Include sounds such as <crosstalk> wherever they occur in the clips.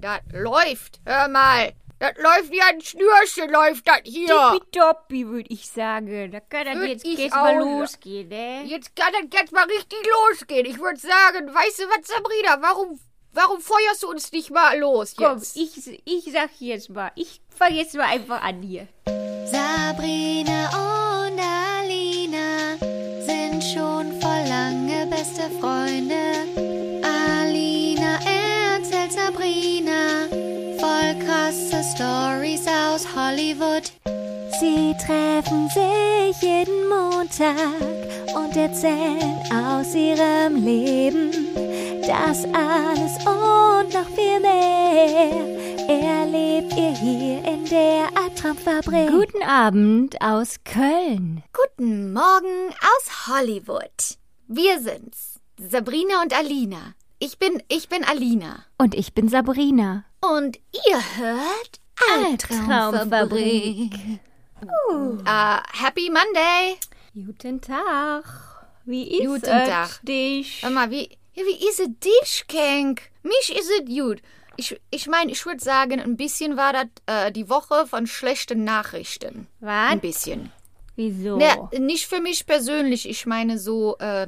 Das läuft. Hör mal. Das läuft wie ein Schnürchen, läuft das hier. Tippitoppi, würde ich sagen. Da kann das jetzt, ich jetzt auch mal losgehen, ne? Jetzt kann das jetzt mal richtig losgehen. Ich würde sagen, weißt du was, Sabrina, warum, warum feuerst du uns nicht mal los Komm, jetzt? ich, ich sag jetzt mal. Ich fange jetzt mal einfach an hier. Sabrina und Alina sind schon vor lange beste Freunde. Krasse Stories aus Hollywood. Sie treffen sich jeden Montag und erzählen aus ihrem Leben. Das alles und noch viel mehr erlebt ihr hier in der Albtraumfabrik. Guten Abend aus Köln. Guten Morgen aus Hollywood. Wir sind's. Sabrina und Alina. Ich bin, ich bin Alina. Und ich bin Sabrina. Und ihr hört Albtraumfabrik. Uh, happy Monday. Guten Tag. Wie ist Guten es Tag. dich? Mal, wie, ja, wie ist es dich, Kenk? Mich ist es gut. Ich, ich meine, ich würde sagen, ein bisschen war das äh, die Woche von schlechten Nachrichten. Was? Ein bisschen. Wieso? Ne, nicht für mich persönlich. Ich meine so äh,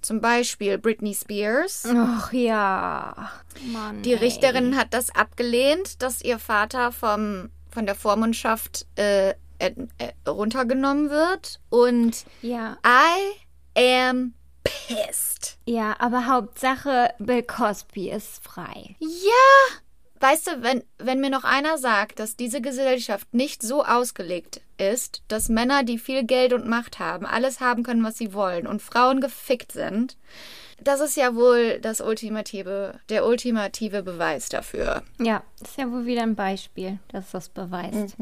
zum Beispiel Britney Spears. Ach ja. Mann. Die ey. Richterin hat das abgelehnt, dass ihr Vater vom, von der Vormundschaft äh, äh, äh, runtergenommen wird. Und Ja. I am pissed. Ja, aber Hauptsache Bill Cosby ist frei. Ja! Weißt du, wenn, wenn mir noch einer sagt, dass diese Gesellschaft nicht so ausgelegt ist, dass Männer, die viel Geld und Macht haben, alles haben können, was sie wollen und Frauen gefickt sind, das ist ja wohl das ultimative, der ultimative Beweis dafür. Ja, ist ja wohl wieder ein Beispiel, dass das beweist.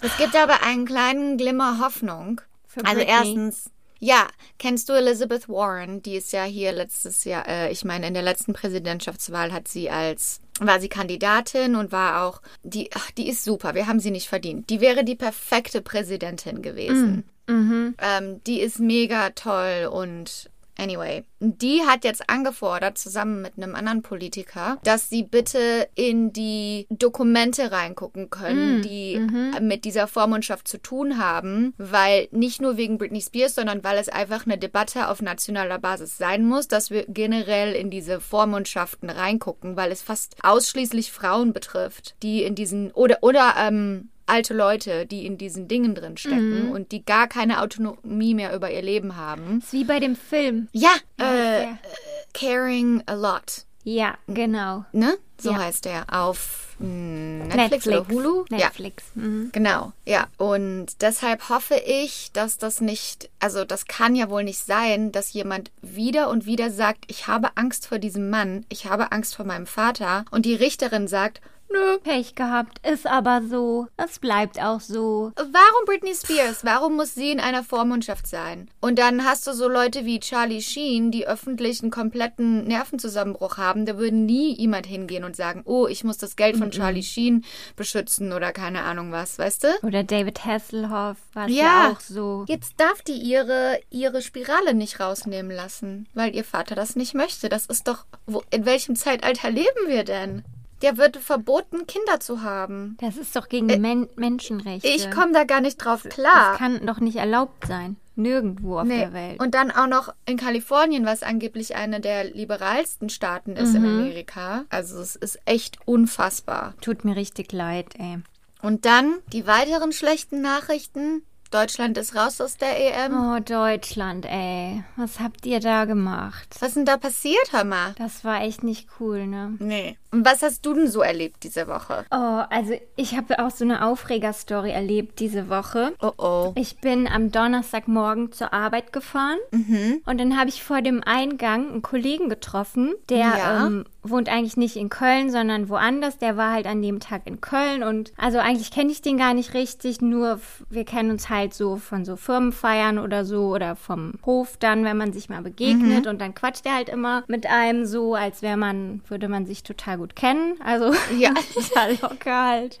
Es gibt aber einen kleinen Glimmer Hoffnung. Für also Britney. erstens, ja, kennst du Elizabeth Warren? Die ist ja hier letztes Jahr, äh, ich meine, in der letzten Präsidentschaftswahl hat sie als, war sie Kandidatin und war auch, die, ach, die ist super, wir haben sie nicht verdient. Die wäre die perfekte Präsidentin gewesen. Ähm, die ist mega toll und Anyway, die hat jetzt angefordert, zusammen mit einem anderen Politiker, dass sie bitte in die Dokumente reingucken können, die mit dieser Vormundschaft zu tun haben, weil nicht nur wegen Britney Spears, sondern weil es einfach eine Debatte auf nationaler Basis sein muss, dass wir generell in diese Vormundschaften reingucken, weil es fast ausschließlich Frauen betrifft, die in diesen oder oder ähm, alte Leute, die in diesen Dingen drin stecken und die gar keine Autonomie mehr über ihr Leben haben. Ist wie bei dem Film. Ja, äh, heißt Caring a Lot, Ja, genau. ne? So Ja. heißt der auf mm, Netflix, oder Hulu. Ja, Netflix. Mhm. genau. Ja, und deshalb hoffe ich, dass das nicht, also das kann ja wohl nicht sein, dass jemand wieder und wieder sagt, ich habe Angst vor diesem Mann, ich habe Angst vor meinem Vater und die Richterin sagt, nö, Pech gehabt, ist aber so. Es bleibt auch so. Warum Britney Spears? Warum muss sie in einer Vormundschaft sein? Und dann hast du so Leute wie Charlie Sheen, die öffentlich einen kompletten Nervenzusammenbruch haben. Da würde nie jemand hingehen und sagen, oh, ich muss das Geld von Charlie Sheen beschützen oder keine Ahnung was, weißt du? Oder David Hasselhoff war Ja. ja. auch so. Jetzt darf die ihre, ihre Spirale nicht rausnehmen lassen, weil ihr Vater das nicht möchte. Das ist doch, wo, in welchem Zeitalter leben wir denn? Der wird verboten, Kinder zu haben. Das ist doch gegen Men Menschenrechte. Ich komme da gar nicht drauf klar. Das kann doch nicht erlaubt sein. Nirgendwo auf Nee. der Welt. Und dann auch noch in Kalifornien, was angeblich eine der liberalsten Staaten ist in Amerika. Also es ist echt unfassbar. Tut mir richtig leid, ey. Und dann die weiteren schlechten Nachrichten. Deutschland ist raus aus der EM. Oh, Deutschland, ey. Was habt ihr da gemacht? Was ist denn da passiert, mal? Das war echt nicht cool, ne? Nee. Was hast du denn so erlebt diese Woche? Oh, also ich habe auch so eine Aufregerstory erlebt diese Woche. Oh oh. Ich bin am Donnerstagmorgen zur Arbeit gefahren und dann habe ich vor dem Eingang einen Kollegen getroffen, der Ja. ähm, wohnt eigentlich nicht in Köln, sondern woanders. Der war halt an dem Tag in Köln und also eigentlich kenne ich den gar nicht richtig, nur wir kennen uns halt so von so Firmenfeiern oder so oder vom Hof dann, wenn man sich mal begegnet und dann quatscht er halt immer mit einem so, als wäre man, würde man sich total gut kennen. Also Ja. <laughs> total locker halt.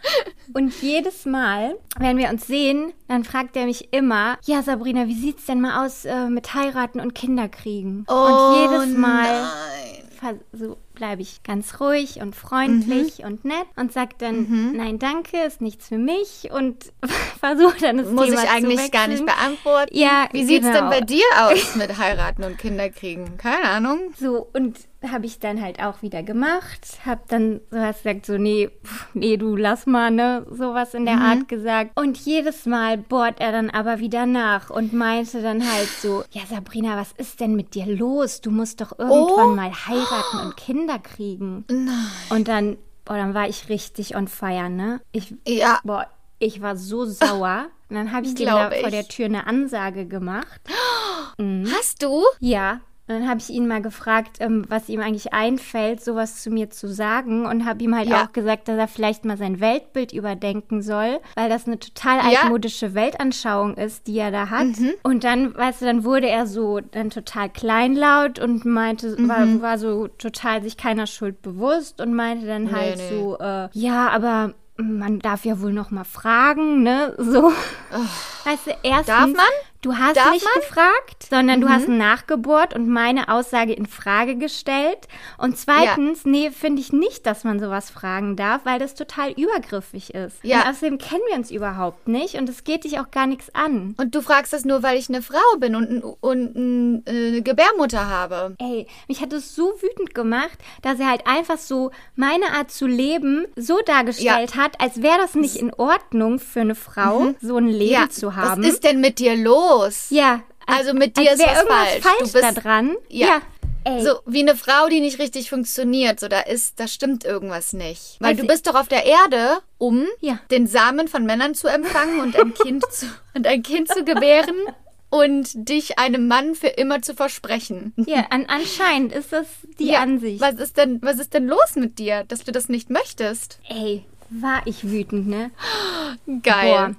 Und jedes Mal, wenn wir uns sehen, dann fragt er mich immer, ja Sabrina, wie sieht's denn mal aus äh, mit heiraten und Kinder kriegen? und jedes Mal Oh so bleibe ich ganz ruhig und freundlich Mhm. und nett und sage dann, nein, danke, ist nichts für mich und <laughs> versuche dann das Muss Thema ich eigentlich gar nicht beantworten. Ja, Wie sieht's genau. denn bei dir <laughs> aus mit heiraten und Kinder kriegen? Keine Ahnung. So, und habe ich dann halt auch wieder gemacht. Hab dann sowas gesagt, so, nee, pff, nee, du lass mal, ne? Sowas in der Mhm. Art gesagt. Und jedes Mal bohrt er dann aber wieder nach und meinte dann halt so, ja, Sabrina, was ist denn mit dir los? Du musst doch irgendwann Oh. mal heiraten und Kinder kriegen. Nein. Und dann, boah, dann war ich richtig on fire, ne? Ich, Ja. boah, ich war so sauer. Und dann habe ich Glaub da vor der Tür eine Ansage gemacht. <gasps> Hast du? Ja. Und dann habe ich ihn mal gefragt, ähm, was ihm eigentlich einfällt, sowas zu mir zu sagen. Und habe ihm halt Ja. auch gesagt, dass er vielleicht mal sein Weltbild überdenken soll, weil das eine total Ja. Mhm. altmodische Weltanschauung ist, die er da hat. Und dann, weißt du, dann wurde er so dann total kleinlaut und meinte, Mhm. war, war so total sich keiner Schuld bewusst und meinte dann Nee, halt nee. so, äh, ja, aber man darf ja wohl noch mal fragen, ne? <laughs> So. Weißt du, erstens, Darf man? Du hast Darf nicht man? Mhm. gefragt, sondern du hast nachgebohrt und meine Aussage in Frage gestellt. Und zweitens, nee, finde ich nicht, dass man sowas fragen darf, weil das total übergriffig ist. Ja. Und außerdem kennen wir uns überhaupt nicht und es geht dich auch gar nichts an. Und du fragst das nur, weil ich eine Frau bin und, und ein, äh, eine Gebärmutter habe. Ey, mich hat es so wütend gemacht, dass er halt einfach so meine Art zu leben so dargestellt hat, als wäre das nicht in Ordnung für eine Frau, so ein Leben Mhm. Ja. zu haben. Was ist denn mit dir los? Ja, als, Also mit dir ist was falsch. falsch Du bist- da dran. Ja. Ey. So wie eine Frau, die nicht richtig funktioniert. So, da ist, da stimmt irgendwas nicht. Weil Also- du bist doch auf der Erde, um Ja. den Samen von Männern zu empfangen und ein Kind zu, <laughs> und ein Kind zu gebären und dich einem Mann für immer zu versprechen. Ja, an, anscheinend ist das die Ja, Ansicht. Was ist denn, was ist denn los mit dir, dass du das nicht möchtest? Ey, war ich wütend, ne? Geil.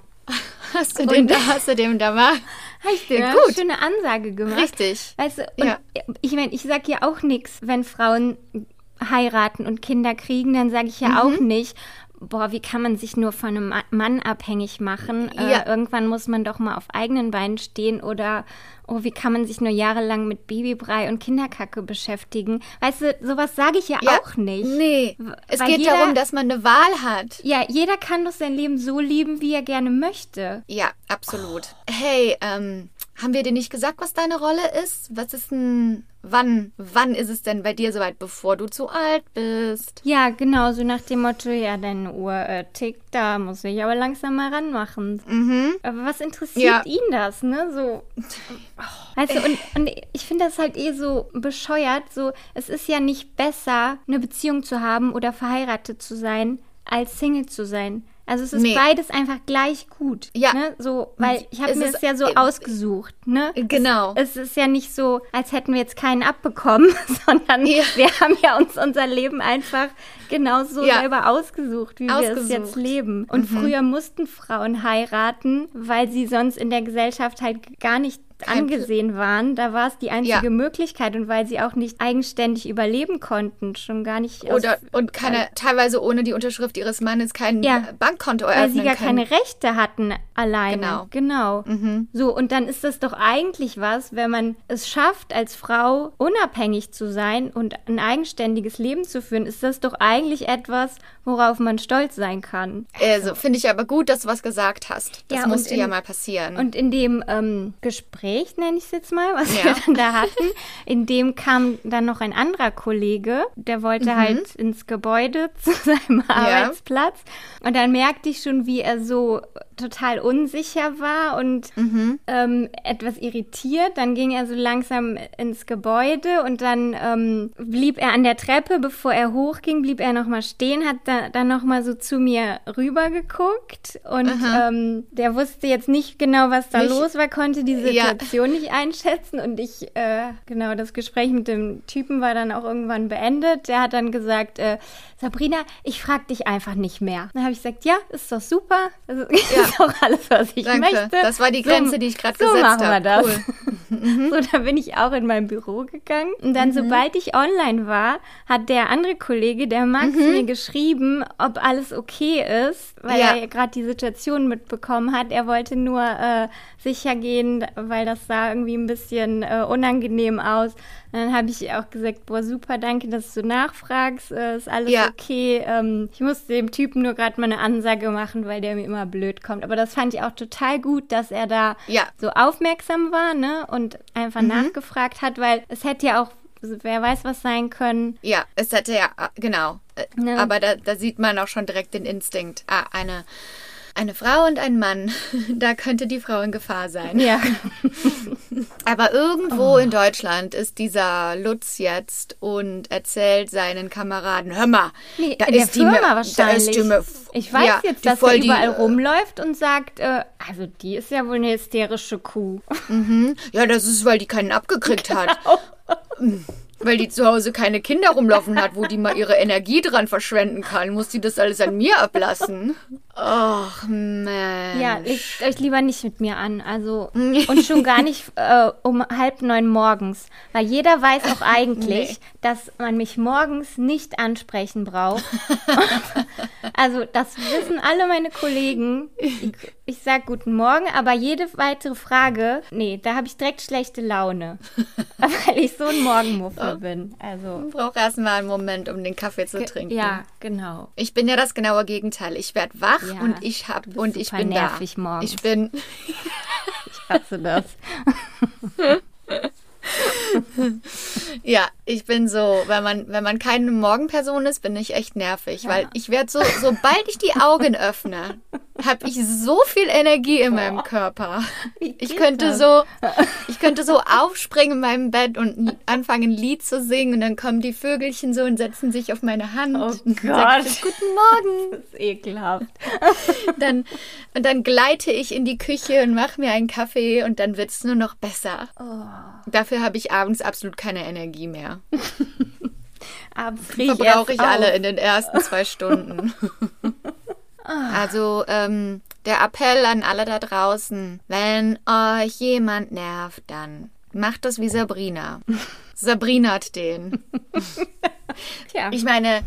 Hast du, dem, da, hast du dem da mal? <laughs> Dir Ja, eine gut. schöne Ansage gemacht. Richtig. Weißt du, Ja. ich meine, ich sag ja auch nichts, wenn Frauen heiraten und Kinder kriegen, dann sage ich ja Mhm. auch nicht, boah, wie kann man sich nur von einem Ma- Mann abhängig machen? Ja. Äh, irgendwann muss man doch mal auf eigenen Beinen stehen oder oh, wie kann man sich nur jahrelang mit Babybrei und Kinderkacke beschäftigen? Weißt du, sowas sage ich ja, Ja, auch nicht. Nee. Es weil geht jeder- darum, dass man eine Wahl hat. Ja, jeder kann doch sein Leben so lieben, wie er gerne möchte. Ja, absolut. Hey, ähm, haben wir dir nicht gesagt, was deine Rolle ist? Was ist denn, wann, wann ist es denn bei dir soweit, bevor du zu alt bist? Ja, genau, so nach dem Motto, ja, deine Uhr äh, tickt, da muss ich aber langsam mal ranmachen. Mhm. Aber was interessiert Ja. ihn das, ne? So. <laughs> Weißt du, und, und ich finde das halt eh so bescheuert. So, es ist ja nicht besser, eine Beziehung zu haben oder verheiratet zu sein, als Single zu sein. Also es ist Nee. beides einfach gleich gut. Ja. Ne? So, weil ich habe Es mir das ja so äh, ausgesucht, ne? Genau. Es, es ist ja nicht so, als hätten wir jetzt keinen abbekommen, <laughs> sondern Ja. wir haben ja uns unser Leben einfach genauso Ja. selber ausgesucht, wie wir es Ausgesucht. jetzt leben. Und früher mussten Frauen heiraten, weil sie sonst in der Gesellschaft halt gar nicht Angesehen waren. Da war es die einzige Ja. Möglichkeit und weil sie auch nicht eigenständig überleben konnten, schon gar nicht Oder, und keine, teilweise ohne die Unterschrift ihres Mannes kein Ja. Bankkonto weil eröffnen sie gar können. keine Rechte hatten alleine. Genau. Genau. So, und dann ist das doch eigentlich was, wenn man es schafft, als Frau unabhängig zu sein und ein eigenständiges Leben zu führen, ist das doch eigentlich etwas, worauf man stolz sein kann. Also, finde ich aber gut, dass du was gesagt hast. Das Ja, musste in- ja mal passieren. Und in dem ähm, Gespräch, nenne ich es jetzt mal, was Ja. wir dann da hatten, in dem kam dann noch ein anderer Kollege, der wollte Mhm. halt ins Gebäude <laughs> zu seinem Arbeitsplatz. Und dann merkte ich schon, wie er so total unsicher war und Mhm. ähm, etwas irritiert. Dann ging er so langsam ins Gebäude und dann ähm, blieb er an der Treppe, bevor er hochging, blieb er nochmal stehen, hat da, dann nochmal so zu mir rüber geguckt und ähm, der wusste jetzt nicht genau, was da Nicht- los war, konnte die Ja. Situation nicht einschätzen und ich, äh, genau, das Gespräch mit dem Typen war dann auch irgendwann beendet. Der hat dann gesagt, äh, Sabrina, ich frag dich einfach nicht mehr. Dann habe ich gesagt, ja, ist doch super. Das <laughs> ist auch alles, was ich Danke. möchte. Das war die Grenze, die ich gerade so gesetzt machen wir habe. das. Cool. <laughs> So, dann bin ich auch in mein Büro gegangen. Und dann, sobald ich online war, hat der andere Kollege, der Max, mir geschrieben, ob alles okay ist, weil Ja. er ja gerade die Situation mitbekommen hat. Er wollte nur äh, sicher gehen, weil das sah irgendwie ein bisschen äh, unangenehm aus. Und dann habe ich auch gesagt, boah, super, danke, dass du nachfragst, äh, ist alles Ja. okay. Ähm, ich musste dem Typen nur gerade mal eine Ansage machen, weil der mir immer blöd kommt. Aber das fand ich auch total gut, dass er da Ja. so aufmerksam war, ne? Und einfach nachgefragt hat, weil es hätte ja auch, wer weiß was sein können. Ja, es hätte ja, äh, genau. Äh, Ne. Aber da, da sieht man auch schon direkt den Instinkt. Ah, eine, eine Frau und ein Mann. <laughs> Da könnte die Frau in Gefahr sein. Ja. <laughs> Aber Oh. irgendwo in Deutschland ist dieser Lutz jetzt und erzählt seinen Kameraden, hör mal, Nee, da ist die Da ist die mir, Ich weiß ja, jetzt, die dass er die, überall äh, rumläuft und sagt, äh, also die ist ja wohl eine hysterische Kuh. Ja, das ist, weil die keinen abgekriegt hat. <laughs> Genau. Weil die zu Hause keine Kinder rumlaufen hat, wo die mal ihre Energie dran verschwenden kann, muss die das alles an mir ablassen. Och, man. Ja, legt euch lieber nicht mit mir an. Also, und schon gar nicht äh, um halb neun morgens. Weil jeder weiß auch <laughs> eigentlich, Nee. dass man mich morgens nicht ansprechen braucht. <laughs> also, das wissen alle meine Kollegen. Ich, ich sage guten Morgen, aber jede weitere Frage, nee, da habe ich direkt schlechte Laune. <laughs> weil ich so ein Morgenmuffel bin. Also, Ich brauche erstmal einen Moment, um den Kaffee zu trinken. ja, genau. Ich bin ja das genaue Gegenteil. Ich werde wach Ja, und ich hab du bist und ich bin nervig da. morgens. Ich bin <laughs> Ich hasse das. <laughs> ja, ich bin so, wenn man wenn man keine Morgenperson ist, bin ich echt nervig, weil ich werde so sobald ich die Augen öffne, habe ich so viel Energie in meinem Körper. Ich könnte das? so ich könnte so aufspringen in meinem Bett und anfangen ein Lied zu singen und dann kommen die Vögelchen so und setzen sich auf meine Hand. Oh und sagen, Gott. <laughs> Guten Morgen. Das ist ekelhaft. Dann, und dann gleite ich in die Küche und mache mir einen Kaffee und dann wird's nur noch besser. Dafür habe ich abends absolut keine Energie mehr. <laughs> Abends ich Verbrauche erst ich alle in den ersten zwei Stunden. <laughs> Also ähm, der Appell an alle da draußen, wenn euch jemand nervt, dann macht das wie Sabrina. Sabrina hat den. <laughs> Tja. Ich meine,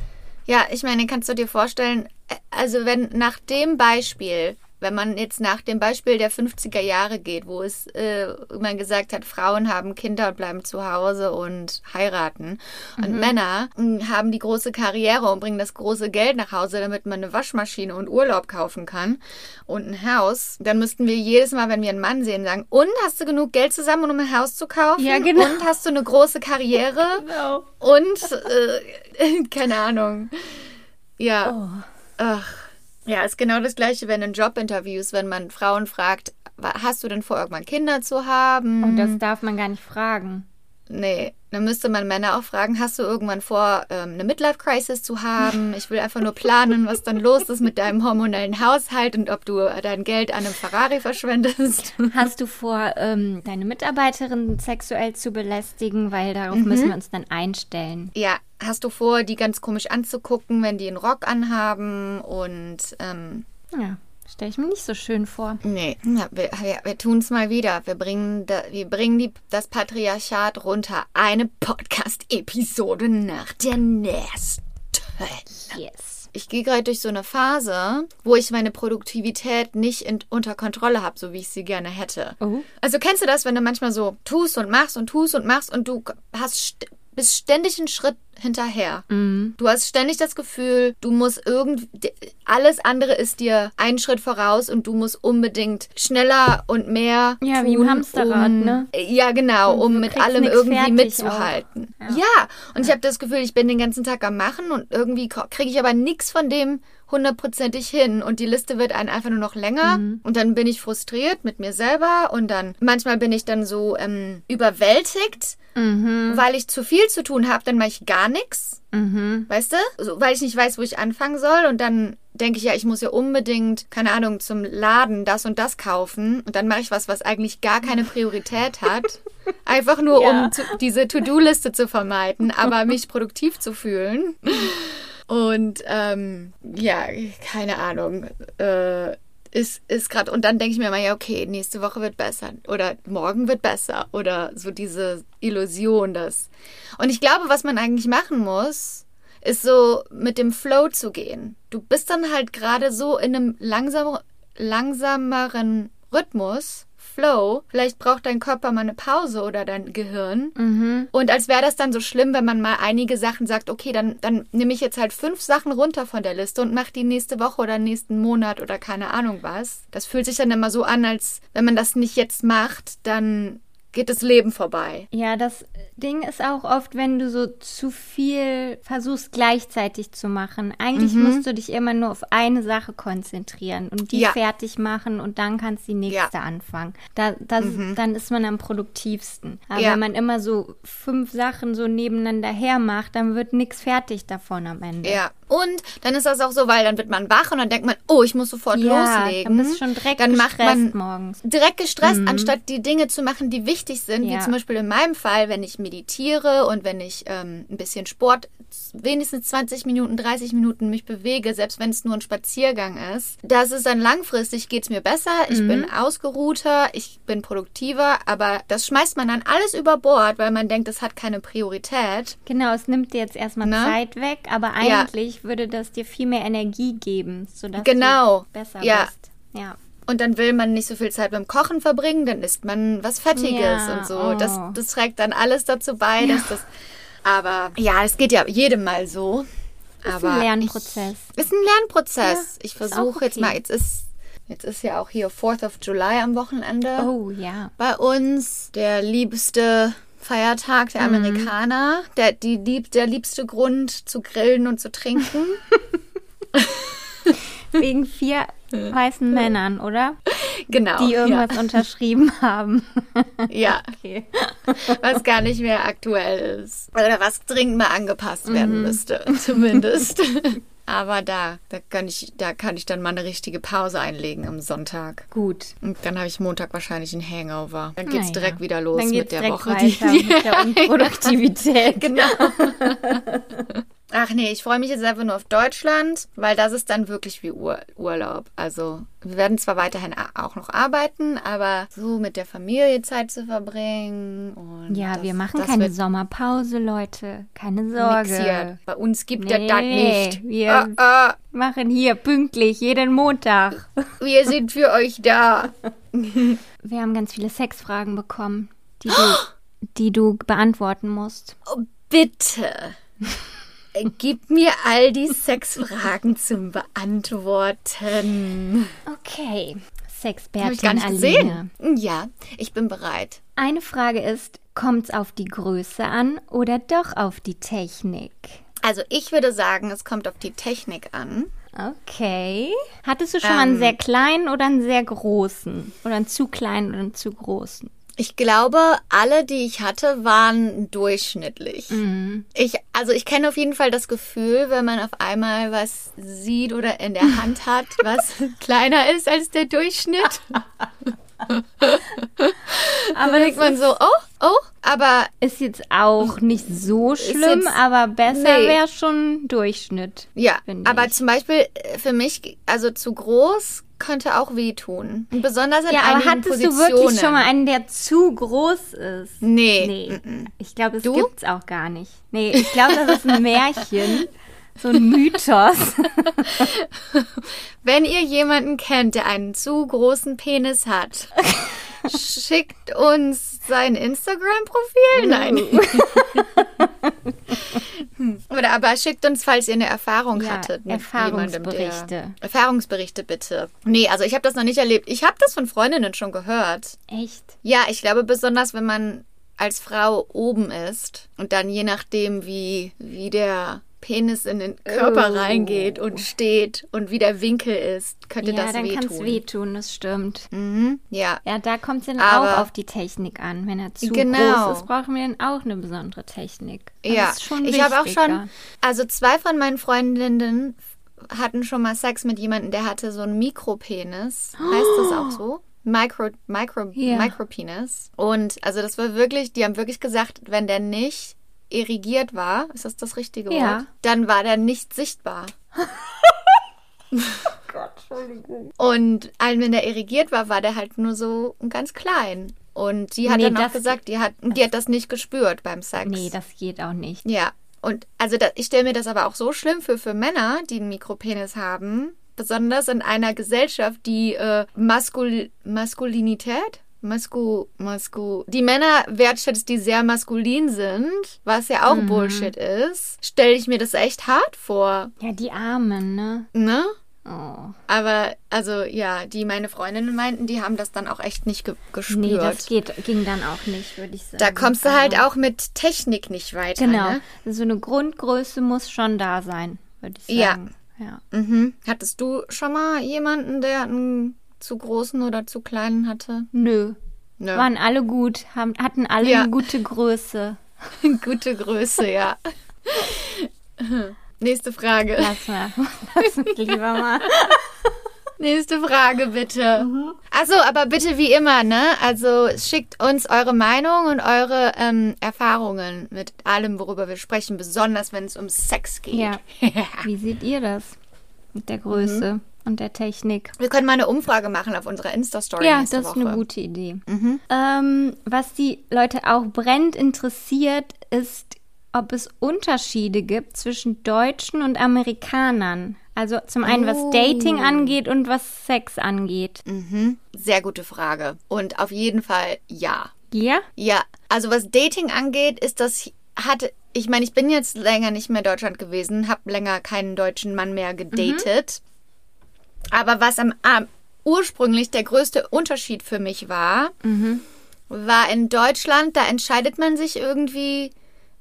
ja, ich meine, kannst du dir vorstellen, äh, also wenn nach dem Beispiel, wenn man jetzt nach dem Beispiel der 50er Jahre geht, wo es äh, man gesagt hat, Frauen haben Kinder und bleiben zu Hause und heiraten und Männer mh, haben die große Karriere und bringen das große Geld nach Hause, damit man eine Waschmaschine und Urlaub kaufen kann und ein Haus, dann müssten wir jedes Mal, wenn wir einen Mann sehen, sagen, und hast du genug Geld zusammen, um ein Haus zu kaufen? Ja, genau. Und hast du eine große Karriere? <laughs> Genau. Und, äh, <laughs> keine Ahnung. Ja. Oh. Ach. Ja, ist genau das Gleiche, wenn in Jobinterviews, wenn man Frauen fragt, "Wa- hast du denn vor, irgendwann Kinder zu haben? Und das darf man gar nicht fragen. Nee, dann müsste man Männer auch fragen, hast du irgendwann vor, ähm, eine Midlife-Crisis zu haben? Ich will einfach nur planen, was dann los ist mit deinem hormonellen Haushalt und ob du dein Geld an einem Ferrari verschwendest. Hast du vor, ähm, deine Mitarbeiterin sexuell zu belästigen? Weil darauf Mhm. müssen wir uns dann einstellen. Ja, hast du vor, die ganz komisch anzugucken, wenn die einen Rock anhaben und ähm, Ja, stelle ich mir nicht so schön vor. Nee, ja, wir, ja, wir tun es mal wieder. Wir bringen, da, wir bringen die, das Patriarchat runter. Eine Podcast-Episode nach der nächsten. Yes. Ich gehe gerade durch so eine Phase, wo ich meine Produktivität nicht in, unter Kontrolle habe, so wie ich sie gerne hätte. Oh. Also kennst du das, wenn du manchmal so tust und machst und tust und machst und du hast st bist ständig einen Schritt hinterher. Mhm. Du hast ständig das Gefühl, du musst irgendwie alles andere ist dir einen Schritt voraus und du musst unbedingt schneller und mehr Ja, tun, wie im Hamsterrad, um, ne? Ja, genau, Und um mit allem irgendwie mitzuhalten. auch. Ja. und ich habe das Gefühl, ich bin den ganzen Tag am machen und irgendwie kriege ich aber nichts von dem hundertprozentig hin und die Liste wird einen einfach nur noch länger Mhm. und dann bin ich frustriert mit mir selber und dann manchmal bin ich dann so ähm, überwältigt, Mhm. weil ich zu viel zu tun habe, dann mache ich gar nichts. Mhm. Weißt du? So, weil ich nicht weiß, wo ich anfangen soll. Und dann denke ich, ja, ich muss ja unbedingt, keine Ahnung, zum Laden das und das kaufen. Und dann mache ich was, was eigentlich gar keine Priorität hat. <laughs> Einfach nur, Ja. um zu, diese To-Do-Liste zu vermeiden, aber mich produktiv zu fühlen. Und ähm, ja, keine Ahnung. Äh, ist, ist gerade, und dann denke ich mir mal, ja, okay, nächste Woche wird besser oder morgen wird besser oder so diese Illusion, dass. Und ich glaube, was man eigentlich machen muss, ist so mit dem Flow zu gehen. Du bist dann halt gerade so in einem langsam, langsameren Rhythmus Flow. Vielleicht braucht dein Körper mal eine Pause oder dein Gehirn. Mhm. Und als wäre das dann so schlimm, wenn man mal einige Sachen sagt, okay, dann, dann nehme ich jetzt halt fünf Sachen runter von der Liste und mache die nächste Woche oder nächsten Monat oder keine Ahnung was. Das fühlt sich dann immer so an, als wenn man das nicht jetzt macht, dann geht das Leben vorbei. Ja, das Ding ist auch oft, wenn du so zu viel versuchst gleichzeitig zu machen. Eigentlich musst du dich immer nur auf eine Sache konzentrieren und die Ja. fertig machen und dann kannst du die nächste anfangen. Da, das, Dann ist man am produktivsten. Aber Ja. wenn man immer so fünf Sachen so nebeneinander her macht, dann wird nichts fertig davon am Ende. Ja. Und dann ist das auch so, weil dann wird man wach und dann denkt man, oh, ich muss sofort Ja, loslegen. dann bist schon direkt Dann macht gestresst man morgens. direkt gestresst, anstatt die Dinge zu machen, die wichtig sind, wie Ja. zum Beispiel in meinem Fall, wenn ich meditiere und wenn ich ähm, ein bisschen Sport, wenigstens 20 Minuten, 30 Minuten mich bewege, selbst wenn es nur ein Spaziergang ist. Das ist dann langfristig, geht's mir besser, ich Mhm. bin ausgeruhter, ich bin produktiver, aber das schmeißt man dann alles über Bord, weil man denkt, das hat keine Priorität. Genau, es nimmt dir jetzt erstmal Ne? Zeit weg, aber Ja. Eigentlich würde das dir viel mehr Energie geben, sodass Genau. du besser Ja. bist. Ja. Und dann will man nicht so viel Zeit beim Kochen verbringen, dann isst man was Fettiges Ja, und so. oh. Das, das trägt dann alles dazu bei, dass das. Aber ja, es geht ja jedem mal so. Ist aber ein Lernprozess. Ich, ist ein Lernprozess. Ja, ich versuche jetzt okay. mal, jetzt ist, jetzt ist ja auch hier 4th of July am Wochenende. Oh ja. Bei uns der liebste Feiertag Mhm. der Amerikaner. Der, die lieb, der liebste Grund zu grillen und zu trinken. <laughs> Wegen vier weißen Männern, oder? genau. Die irgendwas unterschrieben haben. Ja. <laughs> ja. Okay. was gar nicht mehr aktuell ist. Oder was dringend mal angepasst werden Mhm. müsste, zumindest. <laughs> Aber da, da kann ich, da kann ich dann mal eine richtige Pause einlegen am Sonntag. Gut. Und dann habe ich Montag wahrscheinlich einen Hangover. Dann geht's Naja. direkt wieder los Dann mit der Woche. weiter <laughs> mit der Unproduktivität. <laughs> genau. <laughs> Ach nee, ich freue mich jetzt einfach nur auf Deutschland, weil das ist dann wirklich wie Ur Urlaub. Also wir werden zwar weiterhin auch noch arbeiten, aber so mit der Familie Zeit zu verbringen und Ja, das, wir machen das keine Sommerpause, Leute. Keine Sorge. Bei uns gibt Nee, es das nicht. wir- Ah, ah, Machen hier pünktlich jeden Montag. wir sind für euch da. <laughs> Wir haben ganz viele Sexfragen bekommen, die du, die du beantworten musst. Oh, bitte. Gib mir all die Sexfragen zum Beantworten. Okay. Sexpertin ich gar nicht Aline. gesehen. Ja, ich bin bereit. Eine Frage ist, kommt's auf die Größe an oder doch auf die Technik? Also ich würde sagen, es kommt auf die Technik an. Okay. Hattest du schon mal einen Ähm. sehr kleinen oder einen sehr großen? Oder einen zu kleinen oder einen zu großen? Ich glaube, alle, die ich hatte, waren durchschnittlich. Ich, also ich kenne auf jeden Fall das Gefühl, wenn man auf einmal was sieht oder in der Hand hat, <laughs> was kleiner ist als der Durchschnitt. <laughs> Aber denkt man so, oh, oh, aber ist jetzt auch nicht so schlimm, jetzt- aber besser nee. wäre schon Durchschnitt. ja, aber ich. zum Beispiel äh, für mich, also zu groß könnte auch wehtun. Und besonders in Ja, aber hattest Positionen. du wirklich schon mal einen, der zu groß ist? Nee. Nee. Ich glaube, das Du? gibt's auch gar nicht. Nee, ich glaube, das ist ein Märchen. <laughs> So ein Mythos. Wenn ihr jemanden kennt, der einen zu großen Penis hat, schickt uns sein Instagram-Profil. Nein. <laughs> Oder aber schickt uns, falls ihr eine Erfahrung Ja, hattet. Erfahrungsberichte. Jemandem, der, Erfahrungsberichte bitte. Nee, also ich habe das noch nicht erlebt. Ich habe das von Freundinnen schon gehört. Echt? Ja, ich glaube besonders, wenn man als Frau oben ist und dann je nachdem, wie, wie der Penis in den Körper Oh. reingeht und steht und wie der Winkel ist, könnte Ja, das dann kann es wehtun. wehtun, das stimmt. Mhm, ja. Ja, da kommt es dann Aber- auch auf die Technik an. Wenn er zu Genau. groß ist, brauchen wir dann auch eine besondere Technik. Das Ja, ist schon ich habe auch schon, also zwei von meinen Freundinnen hatten schon mal Sex mit jemandem, der hatte so einen Mikropenis. Heißt das auch so? Micro, Micro, Ja. Micropenis. Und also das war wirklich, die haben wirklich gesagt, wenn der nicht irrigiert war, ist das das richtige Ja. Wort? Dann war der nicht sichtbar. <laughs> Und ein- wenn der irrigiert war, war der halt nur so ganz klein. Und die hat Nee, dann auch gesagt, die hat, die hat das nicht gespürt beim Sex. Nee, das geht auch nicht. Ja, und also da, ich stelle mir das aber auch so schlimm für, für Männer, die einen Mikropenis haben. Besonders in einer Gesellschaft, die äh, Maskul Maskulinität, Masku, Masku. Die Männer wertschätzt, die sehr maskulin sind, was ja auch Bullshit ist, stelle ich mir das echt hart vor. Ja, die Armen, ne? Ne? Oh. Aber, also, ja, die meine Freundinnen meinten, die haben das dann auch echt nicht ge gespürt. Nee, das geht, ging dann auch nicht, würde ich sagen. da kommst du halt Also, auch mit Technik nicht weiter. Genau. Ne? So eine Grundgröße muss schon da sein, würde ich Ja. sagen. Ja. Mhm. Hattest du schon mal jemanden, der einen zu großen oder zu kleinen hatte? Nö. Nö. Waren alle gut, haben, hatten alle Ja. eine gute Größe. <laughs> Gute Größe, ja. <laughs> Nächste Frage. Lass mal. Lass mich lieber mal. <laughs> Nächste Frage, bitte. Achso, aber bitte wie immer, ne? Also schickt uns eure Meinung und eure ähm, Erfahrungen mit allem, worüber wir sprechen, besonders wenn es um Sex geht. Ja. Wie seht ihr das mit der Größe Mhm. Und der Technik? Wir können mal eine Umfrage machen auf unserer Insta-Story Ja, das ist Woche. Mhm. eine gute Idee. Ähm, was die Leute auch brennend interessiert, ist, ob es Unterschiede gibt zwischen Deutschen und Amerikanern. Also zum einen, was Oh. Dating angeht und was Sex angeht. Mhm. Sehr gute Frage. Und auf jeden Fall ja. Ja? Ja, also was Dating angeht, ist das hat ich meine, ich bin jetzt länger nicht mehr in Deutschland gewesen, habe länger keinen deutschen Mann mehr gedatet. Aber was am, am ursprünglich der größte Unterschied für mich war, war in Deutschland, da entscheidet man sich irgendwie,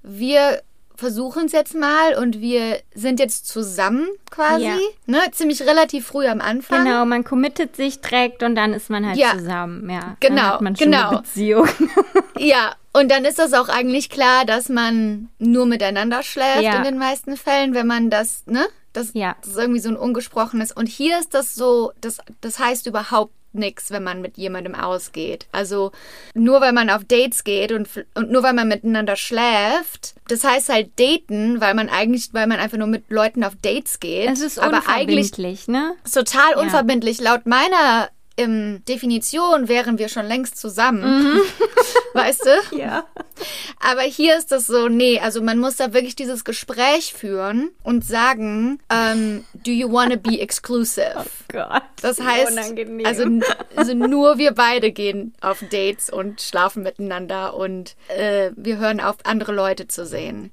wir versuchen es jetzt mal und wir sind jetzt zusammen quasi, Ja. ne, ziemlich relativ früh am Anfang. Genau, man committet sich direkt und dann ist man halt Ja. zusammen. Ja, Genau, dann hat man schon genau. eine Beziehung. <laughs> Ja, und dann ist das auch eigentlich klar, dass man nur miteinander schläft Ja. in den meisten Fällen, wenn man das, ne? Das, Ja. das ist irgendwie so ein ungesprochenes. Und hier ist das so, das, das heißt überhaupt nichts, wenn man mit jemandem ausgeht. Also nur weil man auf Dates geht und, und nur weil man miteinander schläft, das heißt halt daten, weil man eigentlich, weil man einfach nur mit Leuten auf Dates geht. Es ist aber eigentlich unverbindlich, ne? total unverbindlich. Laut meiner ähm, Definition wären wir schon längst zusammen. <laughs> Weißt du? Ja. Aber hier ist das so, nee, also man muss da wirklich dieses Gespräch führen und sagen, ähm, do you wanna be exclusive? <laughs> Gott. Das heißt, also, also nur wir beide gehen auf Dates und schlafen miteinander und äh, wir hören auf, andere Leute zu sehen.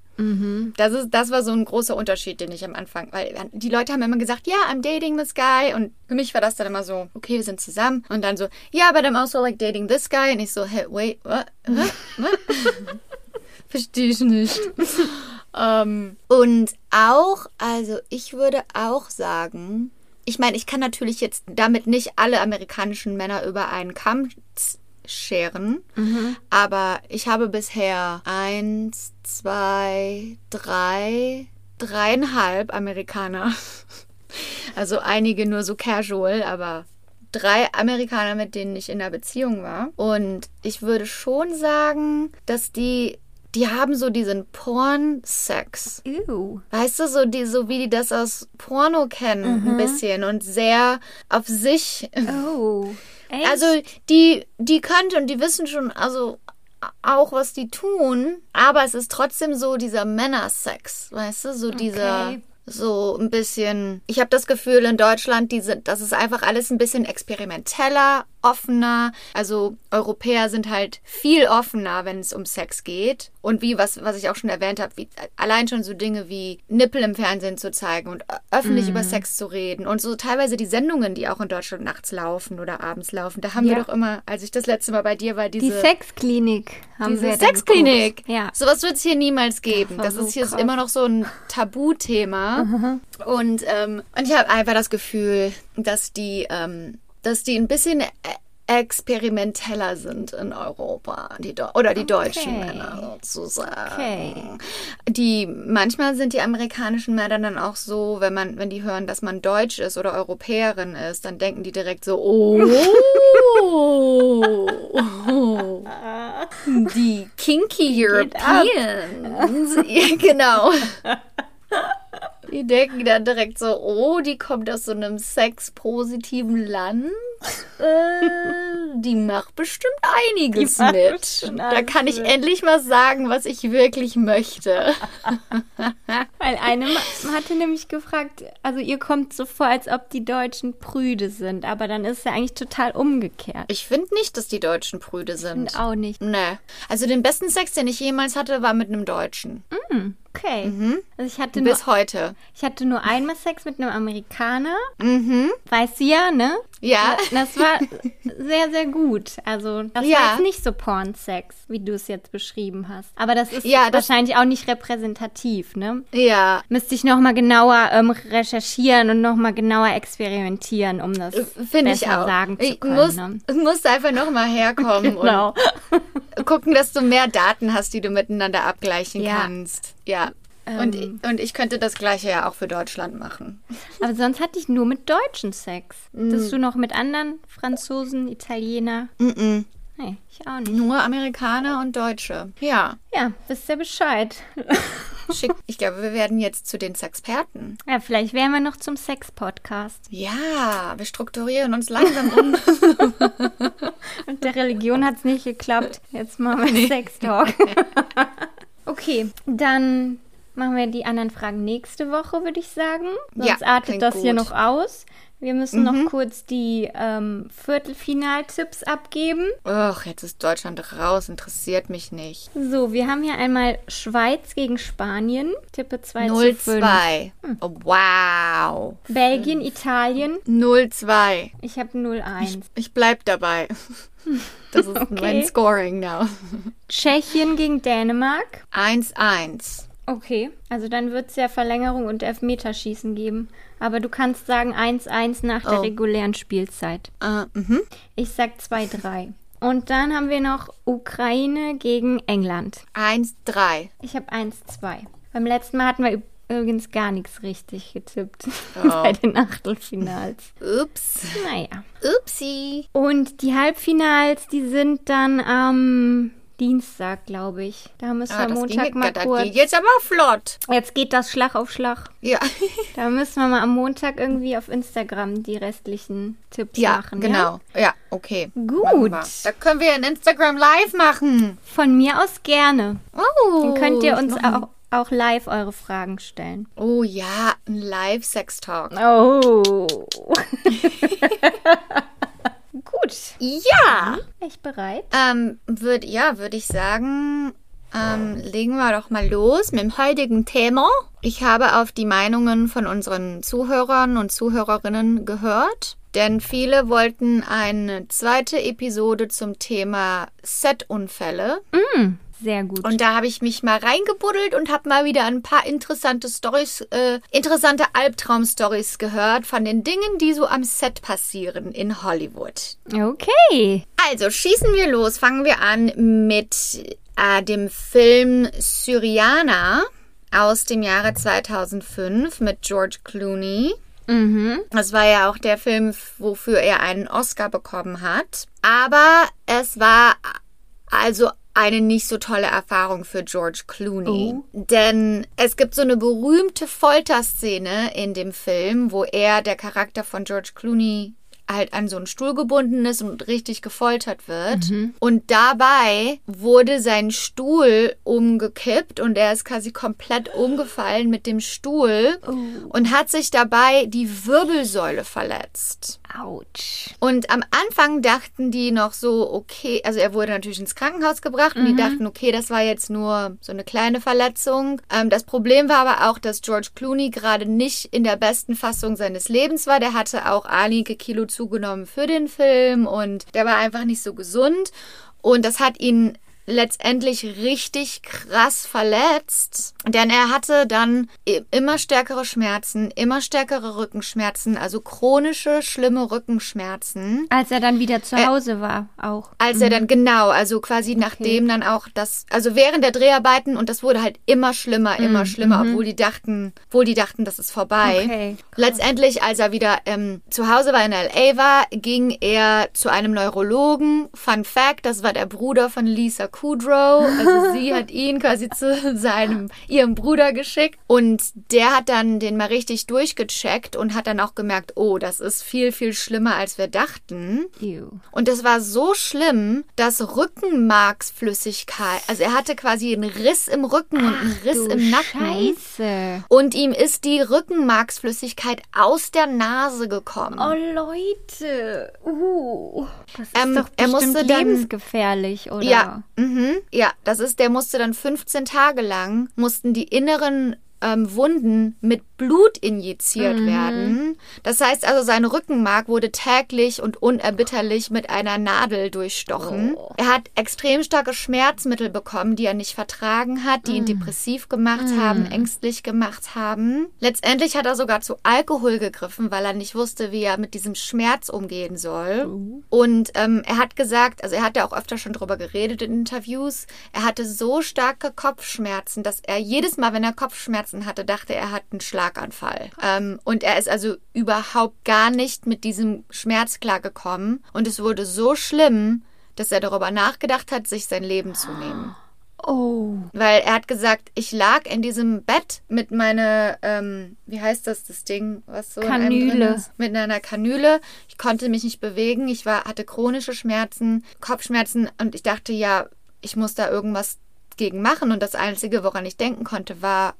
Das, ist, das war so ein großer Unterschied, den ich am Anfang, weil die Leute haben immer gesagt, ja, I'm dating this guy und für mich war das dann immer so, okay, wir sind zusammen und dann so, ja, but I'm also like dating this guy und ich so, hey, wait, what? what? what? <laughs> Verstehe ich nicht. ähm, und auch, also ich würde auch sagen, ich meine, ich kann natürlich jetzt damit nicht alle amerikanischen Männer über einen Kamm scheren, aber ich habe bisher eins, zwei, drei, dreieinhalb Amerikaner. <laughs> Also einige nur so casual, aber drei Amerikaner, mit denen ich in einer Beziehung war. Und ich würde schon sagen, dass die, die haben so diesen Porn-Sex. Ew. Weißt du, so, die, so wie die das aus Porno kennen, ein bisschen und sehr auf sich. Oh. Echt? Also, die, die könnten und die wissen schon, also auch, was die tun, aber es ist trotzdem so dieser Männersex, weißt du, so dieser. Okay. So ein bisschen. Ich habe das Gefühl, in Deutschland, die sind, das ist einfach alles ein bisschen experimenteller, offener. Also Europäer sind halt viel offener, wenn es um Sex geht. Und wie, was, was ich auch schon erwähnt habe, wie allein schon so Dinge wie Nippel im Fernsehen zu zeigen und ö- öffentlich über Sex zu reden. Und so teilweise die Sendungen, die auch in Deutschland nachts laufen oder abends laufen. Da haben Ja. wir doch immer, als ich das letzte Mal bei dir war, die diese. Sexklinik haben Diese wir Sexklinik. Ja. Sowas wird es hier niemals geben. Das so ist hier krass. immer noch so ein Tabuthema. Und, ähm, und ich habe einfach das Gefühl, dass die, ähm, dass die ein bisschen ä- experimenteller sind in Europa. Die oder die deutschen Okay. Männer sozusagen. Okay. Die, manchmal sind die amerikanischen Männer dann auch so, wenn man, wenn die hören, dass man Deutsch ist oder Europäerin ist, dann denken die direkt so, <laughs> oh, die kinky Europeans. <laughs> Genau. <laughs> Die denken dann direkt so, oh, die kommt aus so einem sexpositiven Land. <laughs> Äh, die macht bestimmt einiges macht mit. bestimmt Da kann ich endlich mal sagen, was ich wirklich möchte. <laughs> Weil eine hatte nämlich gefragt, also ihr kommt so vor, als ob die Deutschen prüde sind, aber dann ist es ja eigentlich total umgekehrt. Ich finde nicht, dass die Deutschen prüde sind. Und auch nicht. Nee. Also den besten Sex, den ich jemals hatte, war mit einem Deutschen. Okay. Also ich hatte, nur, Bis heute. ich hatte nur einmal Sex mit einem Amerikaner. Mhm. Weißt du ja, ne? Ja. Das war sehr, sehr gut. Also, das Ja. war jetzt nicht so Porn-Sex, wie du es jetzt beschrieben hast. Aber das ist Ja, das- wahrscheinlich auch nicht repräsentativ, ne? Ja. Müsste ich nochmal genauer ähm, recherchieren und nochmal genauer experimentieren, um das Finde ich besser auch. sagen zu ich können. muss, ne? musst einfach noch mal herkommen <laughs> Genau. und gucken, dass du mehr Daten hast, die du miteinander abgleichen Ja. kannst. Ja. Und, Ähm. und ich könnte das gleiche ja auch für Deutschland machen. <laughs> Aber sonst hatte ich nur mit Deutschen Sex. Mm. Hattest du noch mit anderen Franzosen, Italiener? Mhm. Nee, ich auch nicht. Nur Amerikaner und Deutsche. Ja. Ja, wisst ihr Bescheid. <laughs> Schick. Ich glaube, wir werden jetzt zu den Sexperten. Ja, vielleicht wären wir noch zum Sex-Podcast. Ja, wir strukturieren uns langsam um. <laughs> Und der Religion hat es nicht geklappt. Jetzt machen wir Sex-Talk. Okay, dann machen wir die anderen Fragen nächste Woche, würde ich sagen. Sonst Ja, artet das hier gut. Mhm. noch aus. Wir müssen noch kurz die ähm, Viertelfinaltipps abgeben. Och, jetzt ist Deutschland raus, interessiert mich nicht. So, wir haben hier einmal Schweiz gegen Spanien. Tippe 2 zu 5. 0-2. Oh, wow. Belgien, Italien. 0-2. Ich habe 0-1. Ich bleib dabei. <laughs> Das ist mein Okay. Scoring now. Tschechien gegen Dänemark. 1-1. Okay, also dann wird es ja Verlängerung und Elfmeterschießen geben. Aber du kannst sagen 1-1 nach der Oh. regulären Spielzeit. Äh, mhm. Ich sag 2-3. Und dann haben wir noch Ukraine gegen England. 1-3. Ich habe 1-2. Beim letzten Mal hatten wir üb- übrigens gar nichts richtig getippt <laughs> Oh. bei den Achtelfinals. Ups. Naja. Upsi. Und die Halbfinals, die sind dann am Dienstag, glaube ich. Da müssen Ah, wir Montag ging, mal das kurz. geht jetzt aber flott. Jetzt geht das Schlag auf Schlag. Ja. <laughs> Da müssen wir mal am Montag irgendwie auf Instagram die restlichen Tipps Ja, machen. genau. Ja, okay. Gut. Da können wir ein Instagram live machen. Von mir aus gerne. Oh. Dann könnt ihr uns auch, auch live eure Fragen stellen. Oh ja, ein Live-Sex-Talk. Oh. <laughs> Gut. Ja. Ich bereit? Ähm, würd, ja, würde ich sagen, ähm, legen wir doch mal los mit dem heutigen Thema. Ich habe auf die Meinungen von unseren Zuhörern und Zuhörerinnen gehört, denn viele wollten eine zweite Episode zum Thema Set-Unfälle. Sehr gut. Und da habe ich mich mal reingebuddelt und habe mal wieder ein paar interessante Stories, äh, interessante Albtraum-Stories gehört von den Dingen, die so am Set passieren in Hollywood. Okay. Also schießen wir los. Fangen wir an mit äh, dem Film Syriana aus dem Jahre 2005 mit George Clooney. Mhm. Das war ja auch der Film, wofür er einen Oscar bekommen hat. Aber es war also eine nicht so tolle Erfahrung für George Clooney. Denn es gibt so eine berühmte Folterszene in dem Film, wo er, der Charakter von George Clooney, halt an so einen Stuhl gebunden ist und richtig gefoltert wird. Und dabei wurde sein Stuhl umgekippt und er ist quasi komplett umgefallen mit dem Stuhl und hat sich dabei die Wirbelsäule verletzt. Autsch. Und am Anfang dachten die noch so, okay, also er wurde natürlich ins Krankenhaus gebracht und die dachten, okay, das war jetzt nur so eine kleine Verletzung. Ähm, das Problem war aber auch, dass George Clooney gerade nicht in der besten Fassung seines Lebens war. Der hatte auch einige Kilo zugenommen für den Film und der war einfach nicht so gesund. Und das hat ihn letztendlich richtig krass verletzt, denn er hatte dann immer stärkere Schmerzen, immer stärkere Rückenschmerzen, also chronische, schlimme Rückenschmerzen. Als er dann wieder zu Äh, Hause war, auch. Als er dann genau, also quasi nachdem dann auch das, also während der Dreharbeiten und das wurde halt immer schlimmer, immer schlimmer, obwohl die dachten, obwohl die dachten, das ist vorbei. Okay. Letztendlich, als er wieder ähm, zu Hause war in LA war, ging er zu einem Neurologen. Fun Fact, das war der Bruder von Lisa Kudrow. Also sie <laughs> hat ihn quasi zu seinem, ihrem Bruder geschickt. Und der hat dann den mal richtig durchgecheckt und hat dann auch gemerkt, oh, das ist viel, viel schlimmer, als wir dachten. Ew. Und es war so schlimm, dass Rückenmarksflüssigkeit, also er hatte quasi einen Riss im Rücken und einen Riss im Nacken. Scheiße. Und ihm ist die Rückenmarksflüssigkeit aus der Nase gekommen. Oh Leute. Uh. Das ist Ähm, doch er bestimmt musste dann- lebensgefährlich, oder? Ja, mhm, ja, das ist, der musste dann 15 Tage lang, mussten die inneren ähm, Wunden mit Blut injiziert Mhm. werden. Das heißt also, sein Rückenmark wurde täglich und unerbitterlich mit einer Nadel durchstochen. Oh. Er hat extrem starke Schmerzmittel bekommen, die er nicht vertragen hat, die ihn Mhm. depressiv gemacht haben, ängstlich gemacht haben. Letztendlich hat er sogar zu Alkohol gegriffen, weil er nicht wusste, wie er mit diesem Schmerz umgehen soll. Oh. Und ähm, er hat gesagt, also er hat ja auch öfter schon drüber geredet in Interviews, er hatte so starke Kopfschmerzen, dass er jedes Mal, wenn er Kopfschmerzen hatte, dachte, er hat einen Schlaganfall. Ähm, und er ist also überhaupt gar nicht mit diesem Schmerz klargekommen. Und es wurde so schlimm, dass er darüber nachgedacht hat, sich sein Leben zu nehmen. Oh. Weil er hat gesagt, ich lag in diesem Bett mit meiner, ähm, wie heißt das, das Ding, was so Kanüle. Mit einer Kanüle. Ich konnte mich nicht bewegen. Ich war, hatte chronische Schmerzen, Kopfschmerzen und ich dachte, ja, ich muss da irgendwas gegen machen. Und das Einzige, woran ich denken konnte, war,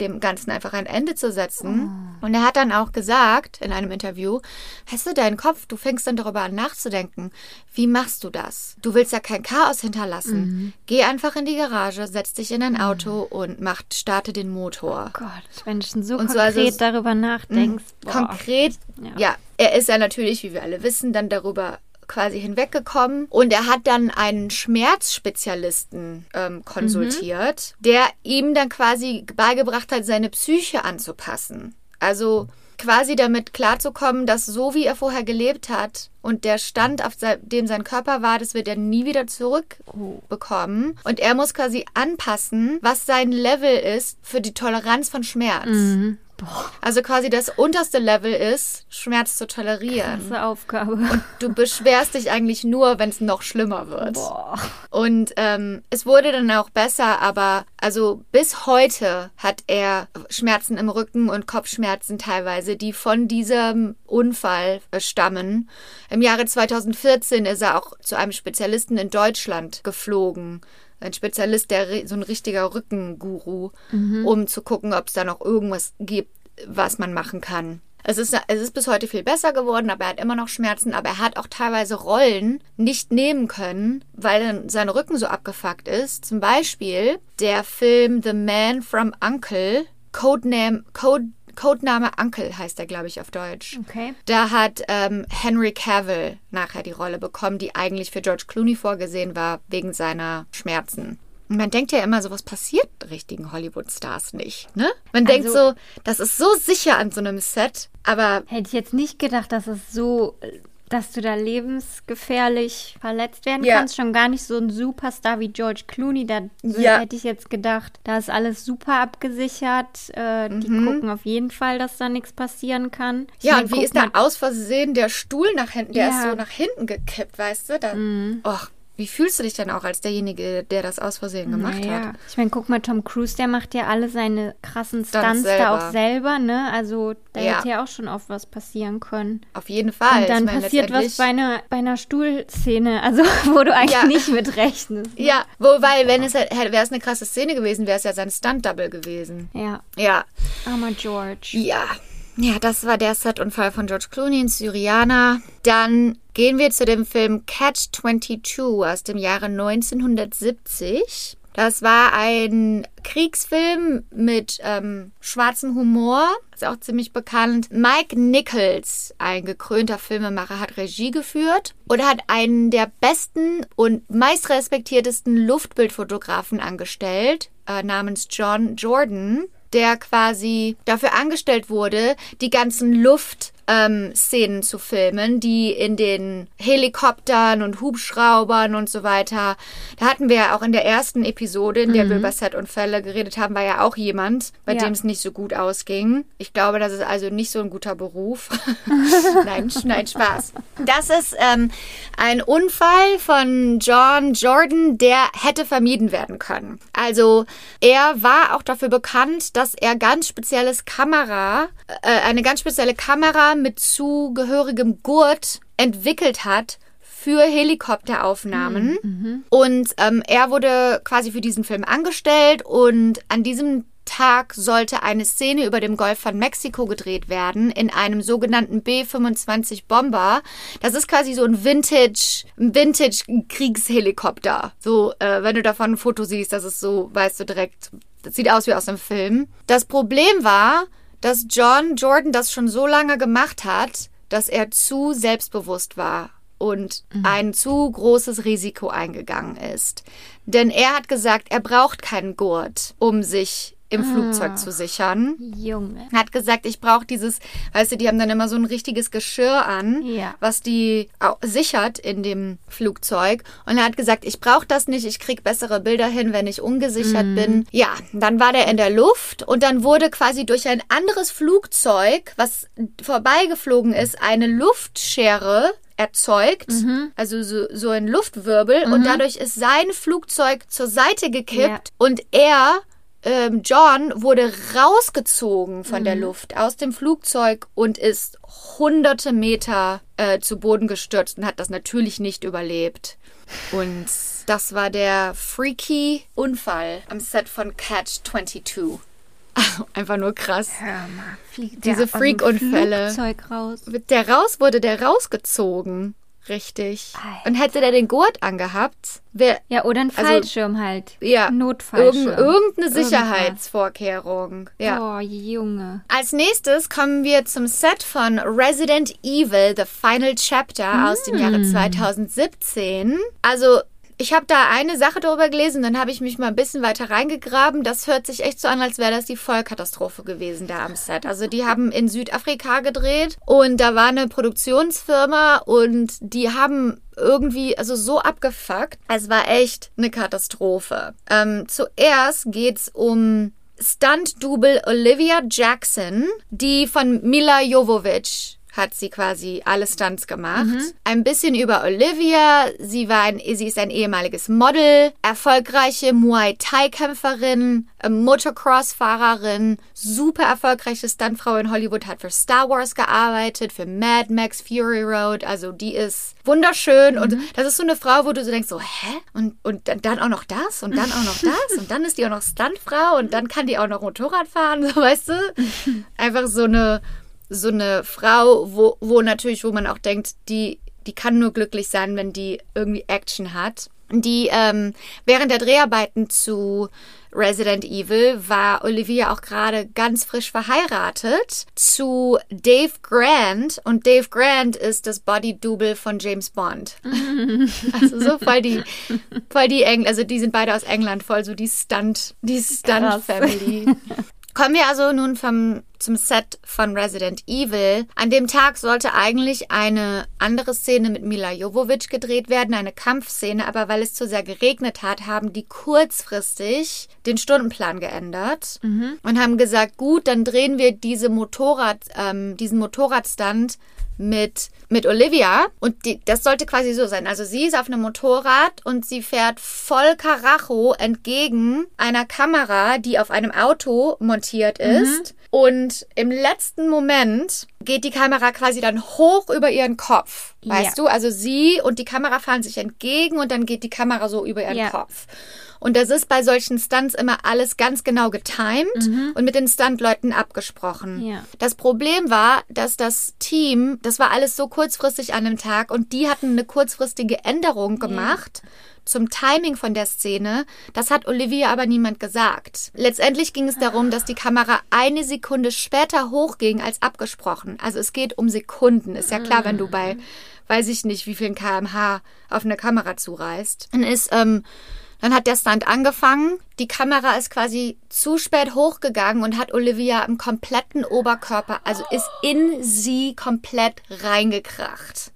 dem Ganzen einfach ein Ende zu setzen. Und er hat dann auch gesagt in einem Interview, hast du deinen Kopf, du fängst dann darüber an nachzudenken, wie machst du das? Du willst ja kein Chaos hinterlassen. Geh einfach in die Garage, setz dich in ein Auto und mach, starte den Motor. Gott, wenn du schon so Und so, konkret also es- darüber nachdenkst. boah. Konkret, Ja. ja. er ist ja natürlich, wie wir alle wissen, dann darüber quasi hinweggekommen und er hat dann einen Schmerzspezialisten ähm, konsultiert, der ihm dann quasi beigebracht hat, seine Psyche anzupassen. Also quasi damit klarzukommen, dass so wie er vorher gelebt hat und der Stand, auf dem sein Körper war, das wird er nie wieder zurückbekommen. Und er muss quasi anpassen, was sein Level ist für die Toleranz von Schmerz. Mhm. Boah, Also quasi das unterste Level ist, Schmerz zu tolerieren. krasse Aufgabe. Und du beschwerst dich eigentlich nur, wenn es noch schlimmer wird. Boah. Und ähm, es wurde dann auch besser, aber also bis heute hat er Schmerzen im Rücken und Kopfschmerzen teilweise, die von diesem Unfall stammen. Im Jahre 2014 ist er auch zu einem Spezialisten in Deutschland geflogen. Ein Spezialist, der so ein richtiger Rückenguru, um zu gucken, ob es da noch irgendwas gibt, was man machen kann. Es ist, es ist bis heute viel besser geworden, aber er hat immer noch Schmerzen. Aber er hat auch teilweise Rollen nicht nehmen können, weil sein Rücken so abgefuckt ist. Zum Beispiel der Film The Man from Uncle, Codename, Code, Codename Uncle heißt er, glaube ich, auf Deutsch. Okay. Da hat ähm, Henry Cavill nachher die Rolle bekommen, die eigentlich für George Clooney vorgesehen war, wegen seiner Schmerzen. Und man denkt ja immer, sowas passiert richtigen Hollywood-Stars nicht, ne? Man denkt Also- so, das ist so sicher an so einem Set, aber Hätte ich jetzt nicht gedacht, dass es so, äh, dass du da lebensgefährlich verletzt werden Ja. kannst. Schon gar nicht so ein Superstar wie George Clooney. Da Ja. hätte ich jetzt gedacht, da ist alles super abgesichert. Äh, Die gucken auf jeden Fall, dass da nichts passieren kann. Ich Mhm. ja, mein, und wie ist da aus Versehen der Stuhl nach hinten, der ist Ja. Mhm. so nach hinten gekippt, weißt du? Da, Och, wie fühlst du dich denn auch als derjenige, der das aus Versehen gemacht naja. hat? Ich meine, guck mal, Tom Cruise, der macht ja alle seine krassen Stunts da auch selber, ne? Also da Ja. hätte ja auch schon oft was passieren können. Auf jeden Fall. Und dann meine, passiert was bei einer, bei einer Stuhlszene, also <laughs> wo du eigentlich Ja. nicht mit rechnest. Ja, wobei, wenn es halt, wäre es eine krasse Szene gewesen, wäre es ja sein Stunt-Double gewesen. Ja, Ja, armer George. Ja. Ja, das war der Set-Unfall von George Clooney in Syriana. Dann gehen wir zu dem Film Catch 22 aus dem Jahre 1970. Das war ein Kriegsfilm mit ähm, schwarzem Humor, ist auch ziemlich bekannt. Mike Nichols, ein gekrönter Filmemacher, hat Regie geführt und hat einen der besten und meistrespektiertesten Luftbildfotografen angestellt, äh, namens John Jordan der quasi dafür angestellt wurde, die ganzen ähm, Szenen zu filmen, die in den Helikoptern und Hubschraubern und so weiter. Da hatten wir ja auch in der ersten Episode, in der Mhm. wir über Set-Unfälle geredet haben, war ja auch jemand, bei Ja. dem es nicht so gut ausging. Ich glaube, das ist also nicht so ein guter Beruf. <laughs> nein, nein, Spaß. Das ist ähm, ein Unfall von John Jordan, der hätte vermieden werden können. Also er war auch dafür bekannt, dass er ganz spezielles Kamera, äh, eine ganz spezielle Kamera mit zugehörigem Gurt entwickelt hat für Helikopteraufnahmen. Und ähm, er wurde quasi für diesen Film angestellt und an diesem Tag sollte eine Szene über dem Golf von Mexiko gedreht werden in einem sogenannten B-25 Bomber. Das ist quasi so ein Vintage, Vintage Kriegshelikopter. So, äh, wenn du davon ein Foto siehst, das ist so, weißt du direkt, das sieht aus wie aus einem Film. Das Problem war, dass John Jordan das schon so lange gemacht hat, dass er zu selbstbewusst war und ein zu großes Risiko eingegangen ist. Denn er hat gesagt, er braucht keinen Gurt, um sich im Flugzeug zu sichern. Junge. Er hat gesagt, ich brauche dieses, weißt du, die haben dann immer so ein richtiges Geschirr an, Ja. was die sichert in dem Flugzeug. Und er hat gesagt, ich brauche das nicht, ich krieg bessere Bilder hin, wenn ich ungesichert bin. Ja, dann war der in der Luft und dann wurde quasi durch ein anderes Flugzeug, was vorbeigeflogen ist, eine Luftschere erzeugt, also so, so ein Luftwirbel und dadurch ist sein Flugzeug zur Seite gekippt Ja. und er ähm, John wurde rausgezogen von der Luft aus dem Flugzeug und ist hunderte Meter äh, zu Boden gestürzt und hat das natürlich nicht überlebt. Und das war der freaky Unfall am Set von Catch 22. <laughs> Einfach nur krass. Hör mal, fliegt Diese Freak-Unfälle. Der raus wurde der rausgezogen. Richtig. Alter. Und hätte der den Gurt angehabt, wäre Ja, oder ein Also, Fallschirm halt. ja Notfallschirm. irgend, irgendeine. Sicherheitsvorkehrung. Ja. Oh, Junge. Als nächstes kommen wir zum Set von Resident Evil, The Final Chapter aus dem Jahre 2017. Also, ich habe da eine Sache darüber gelesen, dann habe ich mich mal ein bisschen weiter reingegraben. Das hört sich echt so an, als wäre das die Vollkatastrophe gewesen da am Set. Also, die haben in Südafrika gedreht und da war eine Produktionsfirma und die haben irgendwie, also so abgefuckt. Es war echt eine Katastrophe. Ähm, zuerst geht's um Stunt-Double Olivia Jackson, die von Mila Jovovich hat sie quasi alle Stunts gemacht. Ein bisschen über Olivia. Sie war ein, sie ist ein ehemaliges Model, erfolgreiche Muay Thai-Kämpferin, äh, Motocross-Fahrerin, super erfolgreiche Stuntfrau in Hollywood, hat für Star Wars gearbeitet, für Mad Max Fury Road. Also die ist wunderschön und das ist so eine Frau, wo du so denkst, so, hä? Und, und dann, dann auch noch das und dann auch noch das <laughs> und dann ist die auch noch Stuntfrau und dann kann die auch noch Motorrad fahren, <laughs> so weißt du? <laughs> Einfach so eine so eine Frau, wo, wo natürlich, wo man auch denkt, die, die kann nur glücklich sein, wenn die irgendwie Action hat. Die ähm, während der Dreharbeiten zu Resident Evil war Olivia auch gerade ganz frisch verheiratet zu Dave Grant und Dave Grant ist das Body-Double von James Bond. <laughs> also so voll die, voll die Engl also die sind beide aus England, voll so die Stunt, die Stunt-Family. <laughs> Kommen wir also nun vom, zum Set von Resident Evil. An dem Tag sollte eigentlich eine andere Szene mit Mila Jovovich gedreht werden, eine Kampfszene, aber weil es zu sehr geregnet hat, haben die kurzfristig den Stundenplan geändert und haben gesagt, gut, dann drehen wir diese Motorrad, ähm, diesen Motorradstand mit, mit Olivia. Und die, das sollte quasi so sein. Also sie ist auf einem Motorrad und sie fährt voll Karacho entgegen einer Kamera, die auf einem Auto montiert ist. Und im letzten Moment geht die Kamera quasi dann hoch über ihren Kopf. Weißt Ja. du? Also sie und die Kamera fahren sich entgegen und dann geht die Kamera so über ihren Ja. Kopf. Und das ist bei solchen Stunts immer alles ganz genau getimed und mit den Stuntleuten abgesprochen. Ja. Das Problem war, dass das Team, das war alles so kurzfristig an dem Tag und die hatten eine kurzfristige Änderung gemacht zum Timing von der Szene. Das hat Olivia aber niemand gesagt. Letztendlich ging es darum, dass die Kamera eine Sekunde später hochging als abgesprochen. Also es geht um Sekunden. Ist ja klar, wenn du bei, weiß ich nicht, wie vielen kmh auf eine Kamera zureißt. Dann ist ähm, Dann hat der Stunt angefangen. Die Kamera ist quasi zu spät hochgegangen und hat Olivia im kompletten Oberkörper, also ist in sie komplett reingekracht.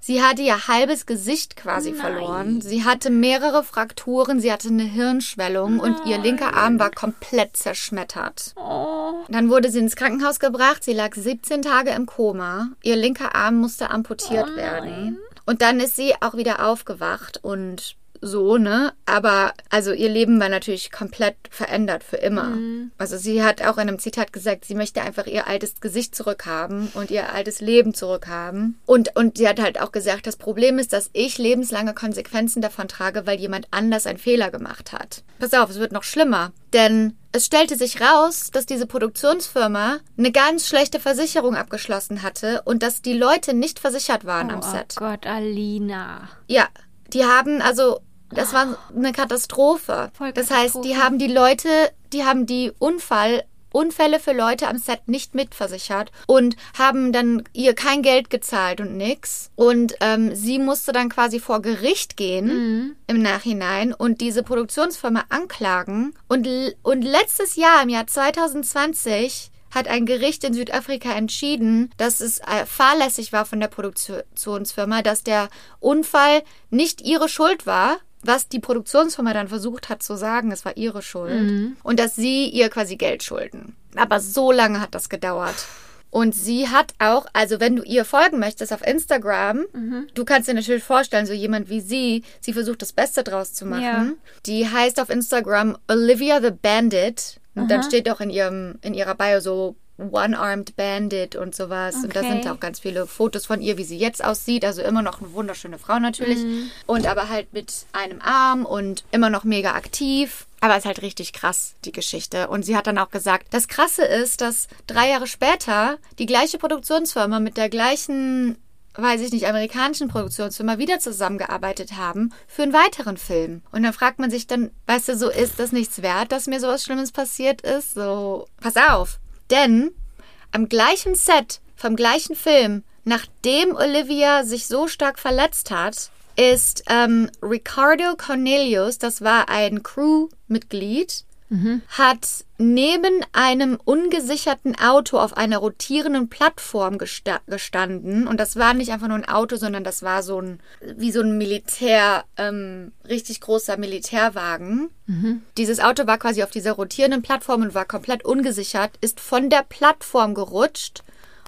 Sie hatte ihr halbes Gesicht quasi Nein. verloren. Sie hatte mehrere Frakturen, sie hatte eine Hirnschwellung und ihr linker Arm war komplett zerschmettert. Oh. Dann wurde sie ins Krankenhaus gebracht. Sie lag 17 Tage im Koma. Ihr linker Arm musste amputiert werden. Und dann ist sie auch wieder aufgewacht und so, ne? Aber also ihr Leben war natürlich komplett verändert für immer. Also sie hat auch in einem Zitat gesagt, sie möchte einfach ihr altes Gesicht zurückhaben und ihr altes Leben zurückhaben. Und, und sie hat halt auch gesagt, das Problem ist, dass ich lebenslange Konsequenzen davon trage, weil jemand anders einen Fehler gemacht hat. Pass auf, es wird noch schlimmer. Denn es stellte sich raus, dass diese Produktionsfirma eine ganz schlechte Versicherung abgeschlossen hatte und dass die Leute nicht versichert waren am Oh Set. Gott, Alina. Ja, die haben also, das war eine Katastrophe. Voll Das heißt, die haben die Leute, die haben die Unfall, Unfälle für Leute am Set nicht mitversichert und haben dann ihr kein Geld gezahlt und nix. Und ähm, sie musste dann quasi vor Gericht gehen im Nachhinein und diese Produktionsfirma anklagen. Und, und letztes Jahr, im Jahr 2020, hat ein Gericht in Südafrika entschieden, dass es äh, fahrlässig war von der Produktionsfirma, dass der Unfall nicht ihre Schuld war, was die Produktionsfirma dann versucht hat zu sagen, es war ihre Schuld und dass sie ihr quasi Geld schulden. Aber so lange hat das gedauert. Und sie hat auch, also wenn du ihr folgen möchtest auf Instagram, du kannst dir natürlich vorstellen, so jemand wie sie, sie versucht das Beste draus zu machen. Ja. Die heißt auf Instagram Olivia the Bandit. Und dann steht auch in ihrem, in ihrer Bio so One-Armed Bandit und sowas. Und da Okay. sind auch ganz viele Fotos von ihr, wie sie jetzt aussieht. Also immer noch eine wunderschöne Frau natürlich. Und aber halt mit einem Arm und immer noch mega aktiv. Aber es ist halt richtig krass, die Geschichte. Und sie hat dann auch gesagt, das Krasse ist, dass drei Jahre später die gleiche Produktionsfirma mit der gleichen, weiß ich nicht, amerikanischen Produktionsfirma wieder zusammengearbeitet haben für einen weiteren Film. Und dann fragt man sich dann, weißt du, so ist das nichts wert, dass mir sowas Schlimmes passiert ist? So, pass auf. Denn am gleichen Set vom gleichen Film, nachdem Olivia sich so stark verletzt hat, ist ähm, Ricardo Cornelius, das war ein Crewmitglied, hat neben einem ungesicherten Auto auf einer rotierenden Plattform gesta gestanden. Und das war nicht einfach nur ein Auto, sondern das war so ein, wie so ein Militär, ähm, richtig großer Militärwagen. Dieses Auto war quasi auf dieser rotierenden Plattform und war komplett ungesichert, ist von der Plattform gerutscht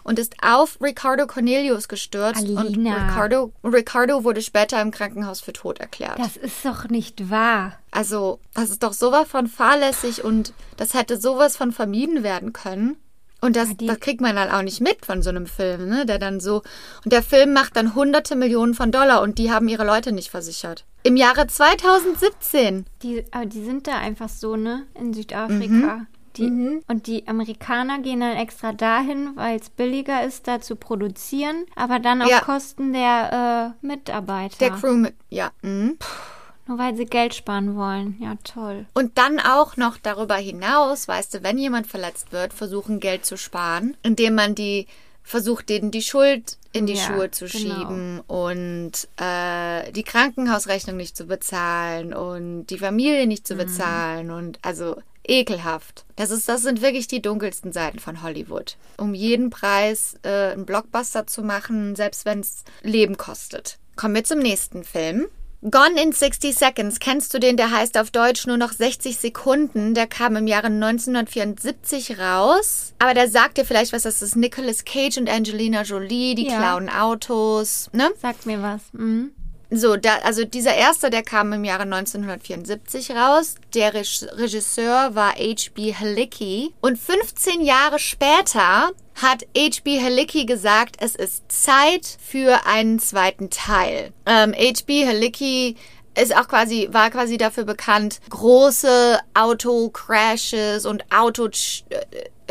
und ist auf Ricardo Cornelius gestürzt. Und Alina. Ricardo, Ricardo wurde später im Krankenhaus für tot erklärt. Das ist doch nicht wahr. Also, das ist doch sowas von fahrlässig und das hätte sowas von vermieden werden können. Und das, das kriegt man dann auch nicht mit von so einem Film, ne? Der dann so. Und der Film macht dann hunderte Millionen von Dollar und die haben ihre Leute nicht versichert. Im Jahre 2017. Die, aber die sind da einfach so, ne? In Südafrika. Die, Mhm. Und die Amerikaner gehen dann extra dahin, weil es billiger ist, da zu produzieren, aber dann auf Ja. Kosten der äh, Mitarbeiter. Der Crew. Ja. Mhm. Nur weil sie Geld sparen wollen. Ja, toll. Und dann auch noch darüber hinaus, weißt du, wenn jemand verletzt wird, versuchen Geld zu sparen, indem man die versucht, denen die Schuld in die Ja, Schuhe zu genau. schieben und äh, die Krankenhausrechnung nicht zu bezahlen und die Familie nicht zu Mhm. bezahlen und also ekelhaft. Das ist, das sind wirklich die dunkelsten Seiten von Hollywood. Um jeden Preis äh, einen Blockbuster zu machen, selbst wenn es Leben kostet. Kommen wir zum nächsten Film. Gone in 60 Seconds. Kennst du den? Der heißt auf Deutsch nur noch 60 Sekunden. Der kam im Jahre 1974 raus. Aber der sagt dir vielleicht was. Das ist Nicolas Cage und Angelina Jolie. Die Ja. klauen Autos. Ne? Sagt mir was. Mhm. So, da, also dieser erste, der kam im Jahre 1974 raus. Der Reg- Regisseur war H.B. Halicki. Und 15 Jahre später hat H.B. Halicki gesagt, es ist Zeit für einen zweiten Teil. Ähm, H.B. Halicki ist auch quasi, war quasi dafür bekannt, große Autocrashes und Auto äh,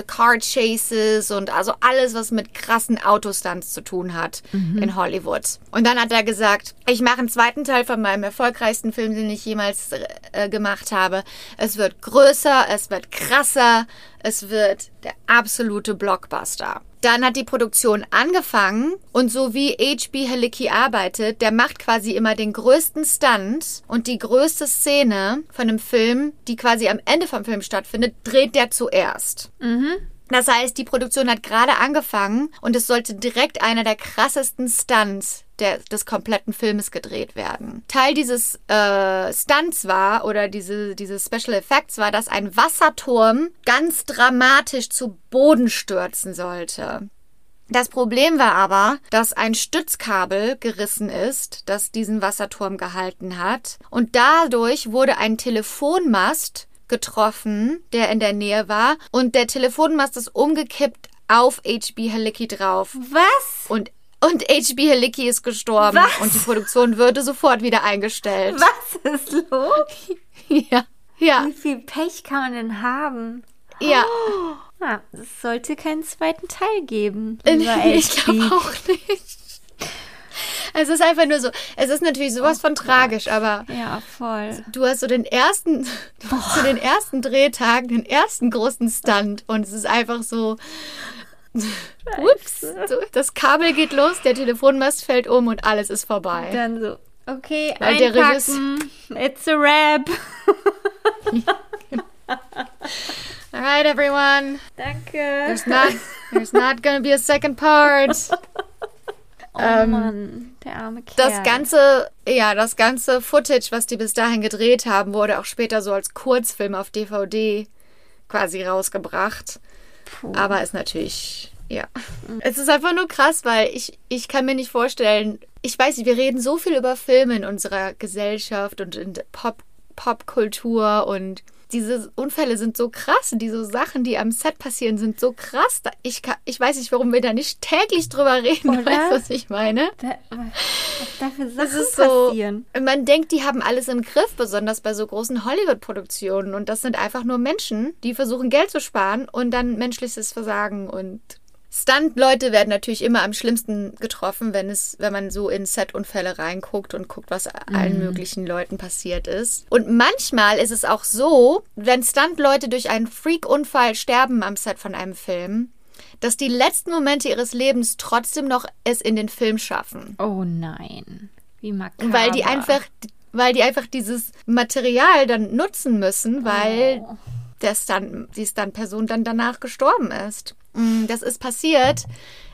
Car Chases und also alles, was mit krassen Autostunts zu tun hat in Hollywood. Und dann hat er gesagt, ich mache einen zweiten Teil von meinem erfolgreichsten Film, den ich jemals äh, gemacht habe. Es wird größer, es wird krasser, es wird der absolute Blockbuster. Dann hat die Produktion angefangen und so wie H.B. Halicki arbeitet, der macht quasi immer den größten Stunt und die größte Szene von einem Film, die quasi am Ende vom Film stattfindet, dreht der zuerst. Das heißt, die Produktion hat gerade angefangen und es sollte direkt einer der krassesten Stunts der, des kompletten Filmes gedreht werden. Teil dieses äh, Stunts war oder diese, diese Special Effects war, dass ein Wasserturm ganz dramatisch zu Boden stürzen sollte. Das Problem war aber, dass ein Stützkabel gerissen ist, das diesen Wasserturm gehalten hat. Und dadurch wurde ein Telefonmast getroffen, der in der Nähe war. Und der Telefonmast ist umgekippt auf HB Halicki drauf. Was? Und, und HB Halicki ist gestorben. Was? Und die Produktion würde sofort wieder eingestellt. Was ist los? <laughs> Ja. Ja. Wie viel Pech kann man denn haben? Ja. Ja, es sollte keinen zweiten Teil geben. Äh, Ich glaube auch nicht. Es ist einfach nur so, es ist natürlich sowas von tragisch, aber Ja, voll. du hast so den ersten, <laughs> hast so den ersten Drehtag, den ersten großen Stunt und es ist einfach so, ups, so, das Kabel geht los, der Telefonmast fällt um und alles ist vorbei. Dann so, okay, Weil der einpacken. It's a wrap. <laughs> Alright, everyone, Danke. there's not, there's not gonna be a second part. <laughs> Oh ähm, Mann, der arme Kerl. Das ganze, ja, das ganze Footage, was die bis dahin gedreht haben, wurde auch später so als Kurzfilm auf DVD quasi rausgebracht. Puh. Aber ist natürlich, ja. Es ist einfach nur krass, weil ich, ich kann mir nicht vorstellen, ich weiß nicht, wir reden so viel über Filme in unserer Gesellschaft und in der Pop, Popkultur und diese Unfälle sind so krass diese Sachen, die am Set passieren, sind so krass. Da- Ich, kann, ich weiß nicht, warum wir da nicht täglich drüber reden. Oder? <laughs> Weißt du, was ich meine? Da, was da für Das Sachen ist so. passieren. Man denkt, die haben alles im Griff, besonders bei so großen Hollywood-Produktionen. Und das sind einfach nur Menschen, die versuchen, Geld zu sparen und dann menschliches Versagen und Stunt-Leute werden natürlich immer am schlimmsten getroffen, wenn es, wenn man so in Set-Unfälle reinguckt und guckt, was allen möglichen Leuten passiert ist. Und manchmal ist es auch so, wenn Stunt-Leute durch einen Freak-Unfall sterben am Set von einem Film, dass die letzten Momente ihres Lebens trotzdem noch es in den Film schaffen. Oh nein. Wie makaber. Weil die einfach, weil die einfach dieses Material dann nutzen müssen, weil Oh. der Stunt, die Stunt-Person dann danach gestorben ist. Mm, Das ist passiert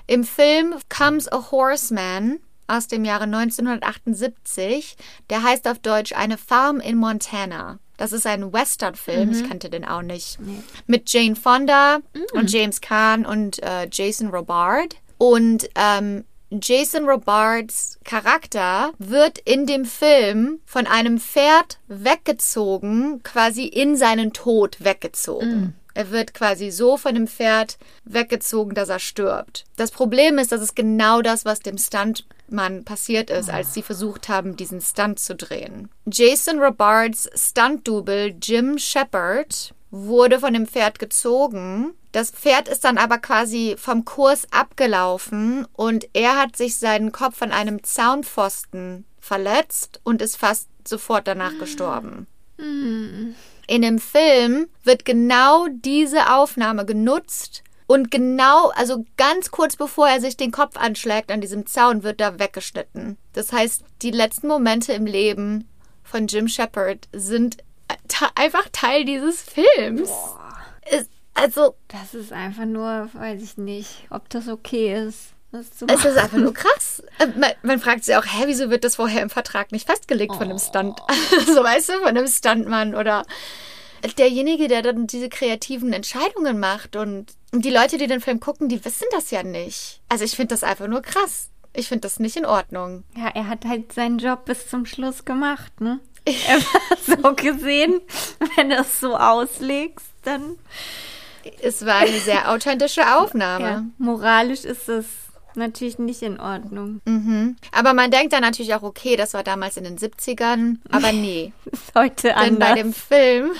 im Film Comes a Horseman aus dem Jahre 1978. Der heißt auf Deutsch Eine Farm in Montana. Das ist ein Western-Film, ich kannte den auch nicht. Mit Jane Fonda und James Caan und äh, Jason Robard. Und ähm, Jason Robards Charakter wird in dem Film von einem Pferd weggezogen, quasi in seinen Tod weggezogen. Er wird quasi so von dem Pferd weggezogen, dass er stirbt. Das Problem ist, das ist genau das, was dem Stuntmann passiert ist, als sie versucht haben, diesen Stunt zu drehen. Jason Robards Stunt-Double Jim Shepard wurde von dem Pferd gezogen. Das Pferd ist dann aber quasi vom Kurs abgelaufen und er hat sich seinen Kopf an einem Zaunpfosten verletzt und ist fast sofort danach gestorben. In dem Film wird genau diese Aufnahme genutzt und genau, also ganz kurz bevor er sich den Kopf anschlägt an diesem Zaun, wird da weggeschnitten. Das heißt, die letzten Momente im Leben von Jim Shepard sind te- einfach Teil dieses Films. Es, also, Das ist einfach nur, weiß ich nicht, ob das okay ist. Es ist einfach nur krass. Äh, Man, man fragt sich auch, hä, wieso wird das vorher im Vertrag nicht festgelegt von einem Stunt? <laughs> so, weißt du, von einem Stuntmann oder derjenige, der dann diese kreativen Entscheidungen macht und und die Leute, die den Film gucken, die wissen das ja nicht. Also ich finde das einfach nur krass. Ich finde das nicht in Ordnung. Ja, er hat halt seinen Job bis zum Schluss gemacht, ne? <laughs> Er war so gesehen, wenn du es so auslegst, dann. Es war eine sehr authentische Aufnahme. Ja, moralisch ist es natürlich nicht in Ordnung. Mhm. Aber man denkt dann natürlich auch, okay, das war damals in den 70ern. Aber nee. <laughs> Ist heute Denn anders. bei dem Film,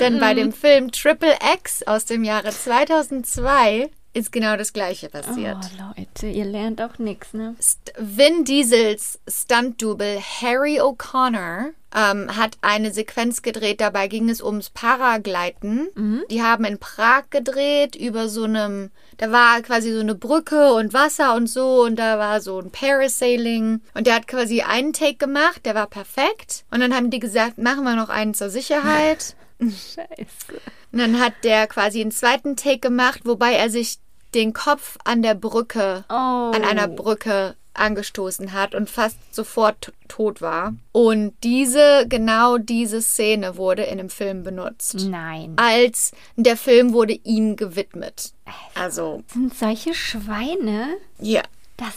denn bei dem Film Triple X aus dem Jahre 2002 ist genau das Gleiche passiert. Oh, Leute, ihr lernt auch nichts, ne? St Vin Diesels Stunt-Double Harry O'Connor ähm, hat eine Sequenz gedreht. Dabei ging es ums Paragleiten. Die haben in Prag gedreht über so einem, da war quasi so eine Brücke und Wasser und so und da war so ein Parasailing und der hat quasi einen Take gemacht, der war perfekt. Und dann haben die gesagt, machen wir noch einen zur Sicherheit. <laughs> Scheiße. Und dann hat der quasi einen zweiten Take gemacht, wobei er sich den Kopf an der Brücke, Oh. an einer Brücke angestoßen hat und fast sofort tot war. Und diese, genau diese Szene wurde in dem Film benutzt. Nein. Als der Film wurde ihm gewidmet. Also, Sind solche Schweine? ja. Das,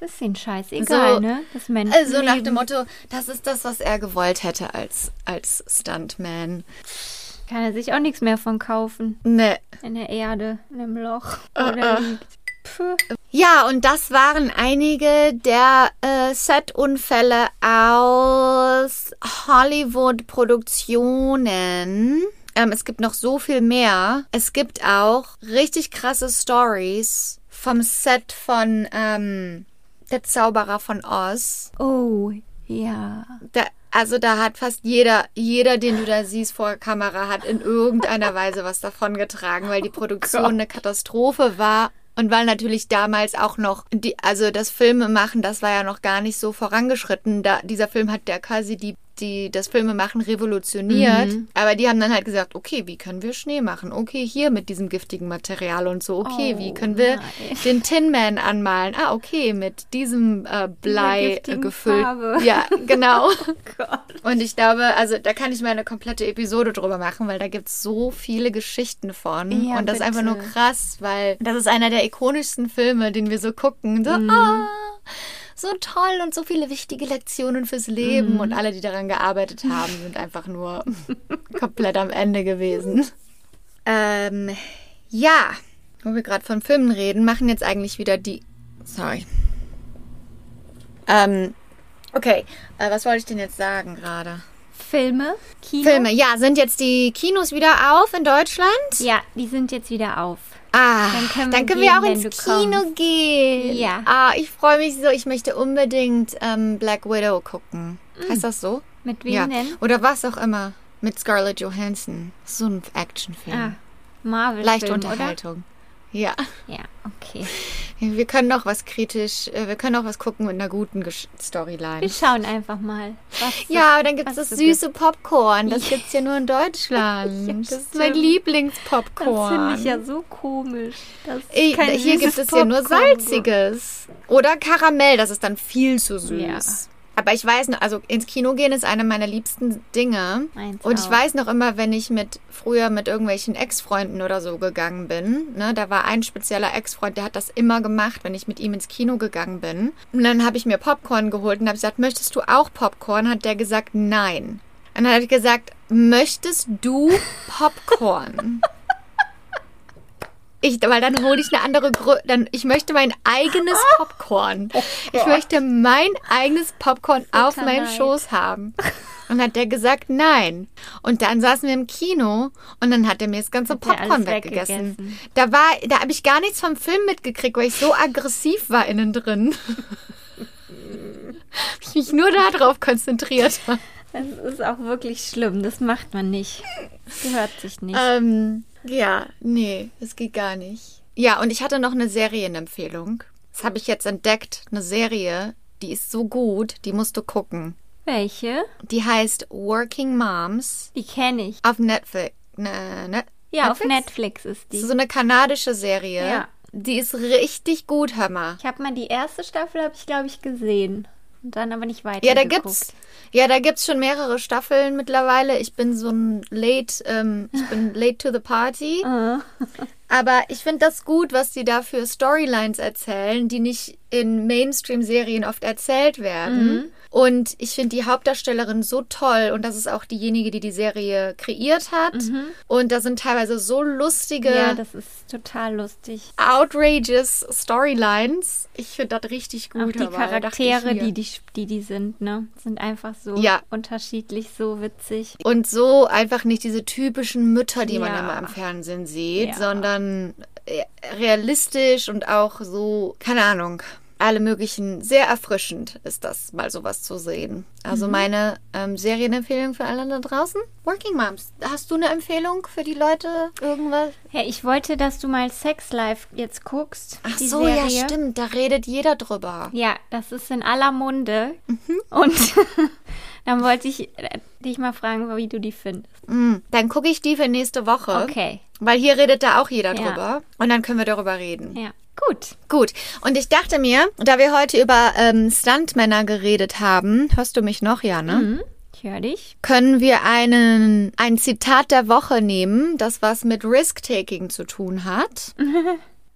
das ist ihnen scheißegal, So, ne? Das Menschen Also nach dem Motto, das ist das, was er gewollt hätte als, als Stuntman. Kann er sich auch nichts mehr von kaufen. Ne. In der Erde, in einem Loch. Oder liegt. Puh. Ja, und das waren einige der äh, Set-Unfälle aus Hollywood-Produktionen. Ähm, es gibt noch so viel mehr. Es gibt auch richtig krasse Stories vom Set von ähm, Der Zauberer von Oz. Oh, ja. Da, also da hat fast jeder, jeder, den du da siehst vor der Kamera, hat in irgendeiner <laughs> Weise was davon getragen, weil die Produktion eine Katastrophe war. Und weil natürlich damals auch noch die, also das Filmemachen, das war ja noch gar nicht so vorangeschritten. Da, dieser Film hat ja quasi die, die, das Filmemachen revolutioniert. Aber die haben dann halt gesagt, okay, wie können wir Schnee machen? Okay, hier mit diesem giftigen Material und so. Okay, Oh, wie können wir nein. den Tin Man anmalen? Ah, okay, mit diesem äh, Blei äh, gefüllt. Farbe. Ja, genau. <laughs> Gott. Und ich glaube, also da kann ich mal eine komplette Episode drüber machen, weil da gibt es so viele Geschichten von. Ja, und das ist einfach nur bitte. krass, weil das ist einer der ikonischsten Filme, den wir so gucken. So, Mhm. ah, so toll und so viele wichtige Lektionen fürs Mhm. Leben. Und alle, die daran gearbeitet haben, sind einfach nur <laughs> komplett am Ende gewesen. Ähm, ja, wo wir gerade von Filmen reden, machen jetzt eigentlich wieder die. Sorry. Ähm, okay, äh, was wollte ich denn jetzt sagen gerade? Filme? Kino? Filme, ja, sind jetzt die Kinos wieder auf in Deutschland? Ja, die sind jetzt wieder auf. Ah, Dann können dann wir können wir gehen, auch ins Kino kommst. gehen. Ja. Ah, ich freue mich so. Ich möchte unbedingt ähm, Black Widow gucken. Heißt das so? Mit wem ja. denn? Oder was auch immer. Mit Scarlett Johansson. So ein Actionfilm. Ah, Marvel. Leichte Film, Unterhaltung. Ja. Ja, okay. Wir können noch was kritisch, äh, wir können auch was gucken mit einer guten Storyline. Wir schauen einfach mal. Ja, aber dann gibt es das süße Popcorn. Das gibt es ja nur in Deutschland. <laughs> Ja, das ist mein stimmt. Lieblingspopcorn. Das finde ich ja so komisch. Kein hier gibt es ja nur salziges. Oder Karamell, das ist dann viel zu süß. Ja. Aber ich weiß noch, also ins Kino gehen ist eine meiner liebsten Dinge. Meins Und ich auch. weiß noch immer, wenn ich mit früher mit irgendwelchen Ex-Freunden oder so gegangen bin, ne, da war ein spezieller Ex-Freund, der hat das immer gemacht, wenn ich mit ihm ins Kino gegangen bin. Und dann habe ich mir Popcorn geholt und habe gesagt, möchtest du auch Popcorn? Hat der gesagt, nein. Und dann hat ich gesagt, möchtest du Popcorn? <laughs> Ich, weil dann hole ich eine andere Größe. Dann, ich möchte mein eigenes <laughs> Popcorn. Ich möchte mein eigenes Popcorn auf meinem. Schoß haben. <laughs> Und hat der gesagt, nein. Und dann saßen wir im Kino und dann hat er mir das ganze Hat Popcorn weggegessen. weggegessen. Da war, da habe ich gar nichts vom Film mitgekriegt, weil ich so aggressiv war innen drin. ich <laughs> mich nur darauf konzentriert habe. Das ist auch wirklich schlimm. Das macht man nicht. Das gehört sich nicht. Ähm, ja, nee, das geht gar nicht. Ja, und ich hatte noch eine Serienempfehlung. Das habe ich jetzt entdeckt. Eine Serie, die ist so gut, die musst du gucken. Welche? Die heißt Working Moms Die kenne ich. auf Netflix. Ne, ne, Ja, auf Netflix ist Das ist die. so eine kanadische Serie. Ja. Die ist richtig gut, hör mal. Ich habe mal die erste Staffel, habe ich glaube ich gesehen. Und dann aber nicht weiter. Ja, da gibt's, ja, da gibt's schon mehrere Staffeln mittlerweile. Ich bin so ein late, ähm, ich bin <laughs> late to the party. Aber ich finde das gut, was die da für Storylines erzählen, die nicht in Mainstream-Serien oft erzählt werden. Und ich finde die Hauptdarstellerin so toll und das ist auch diejenige, die die Serie kreiert hat. Und da sind teilweise so lustige, Ja, das ist total lustig. outrageous Storylines. Ich finde das richtig gut. Auch die aber da dachte ich Charaktere, die, die die die sind, ne, sind einfach so Ja. unterschiedlich, so witzig. Und so einfach nicht diese typischen Mütter, die man Ja. immer im Fernsehen sieht, Ja. sondern äh, realistisch und auch so, keine Ahnung, alle möglichen, sehr erfrischend ist das, mal sowas zu sehen. Also meine ähm, Serienempfehlung für alle da draußen, Working Moms. Hast du eine Empfehlung für die Leute? Irgendwas? Hey, ich wollte, dass du mal Sex Life jetzt guckst. Ach die so, Serie. ja, stimmt, da redet jeder drüber. Ja, das ist in aller Munde. Mhm. Und <laughs> dann wollte ich äh, dich mal fragen, wie du die findest. Mm, dann gucke ich die für nächste Woche. Okay. Weil hier redet da auch jeder Ja. drüber. Und dann können wir darüber reden. Ja, gut. Gut. Und ich dachte mir, da wir heute über ähm, Stuntmänner geredet haben, hörst du mich noch, ja, ne? Mhm. Ich höre dich. Können wir einen, ein Zitat der Woche nehmen, das was mit Risk-Taking zu tun hat? <laughs>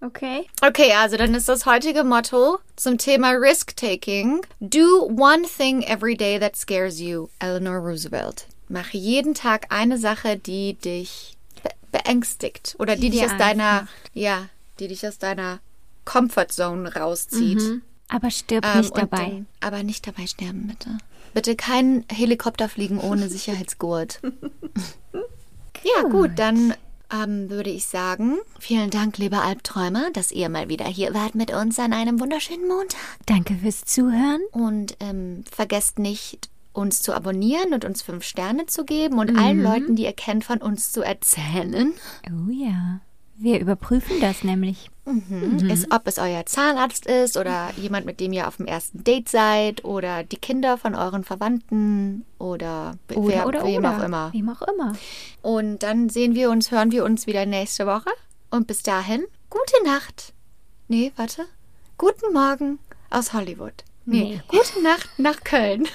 Okay. Okay, also dann ist das heutige Motto zum Thema Risk-Taking. Do one thing every day that scares you. Eleanor Roosevelt. Mach jeden Tag eine Sache, die dich be beängstigt oder die, Die dich aus deiner, ja, die dich aus deiner Comfort Zone rauszieht. Aber stirb Ähm, nicht dabei. Dann, aber nicht dabei sterben, bitte. Bitte kein Helikopter fliegen ohne <laughs> Sicherheitsgurt. <laughs> ja, gut, dann ähm, würde ich sagen, vielen Dank, liebe Albträumer, dass ihr mal wieder hier wart mit uns an einem wunderschönen Montag. Danke fürs Zuhören. Und ähm, vergesst nicht, uns zu abonnieren und uns fünf Sterne zu geben und allen Leuten, die ihr kennt, von uns zu erzählen. Oh ja. Wir überprüfen das nämlich. Ist, ob es euer Zahnarzt ist oder jemand, mit dem ihr auf dem ersten Date seid oder die Kinder von euren Verwandten oder, Oder, wer, oder, wem oder. auch immer. Wem auch immer. Und dann sehen wir uns, hören wir uns wieder nächste Woche. Und bis dahin, gute Nacht. Nee, warte. Guten Morgen aus Hollywood. Nee, Nee. gute Nacht nach Köln.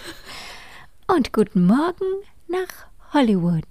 Und guten Morgen nach Hollywood.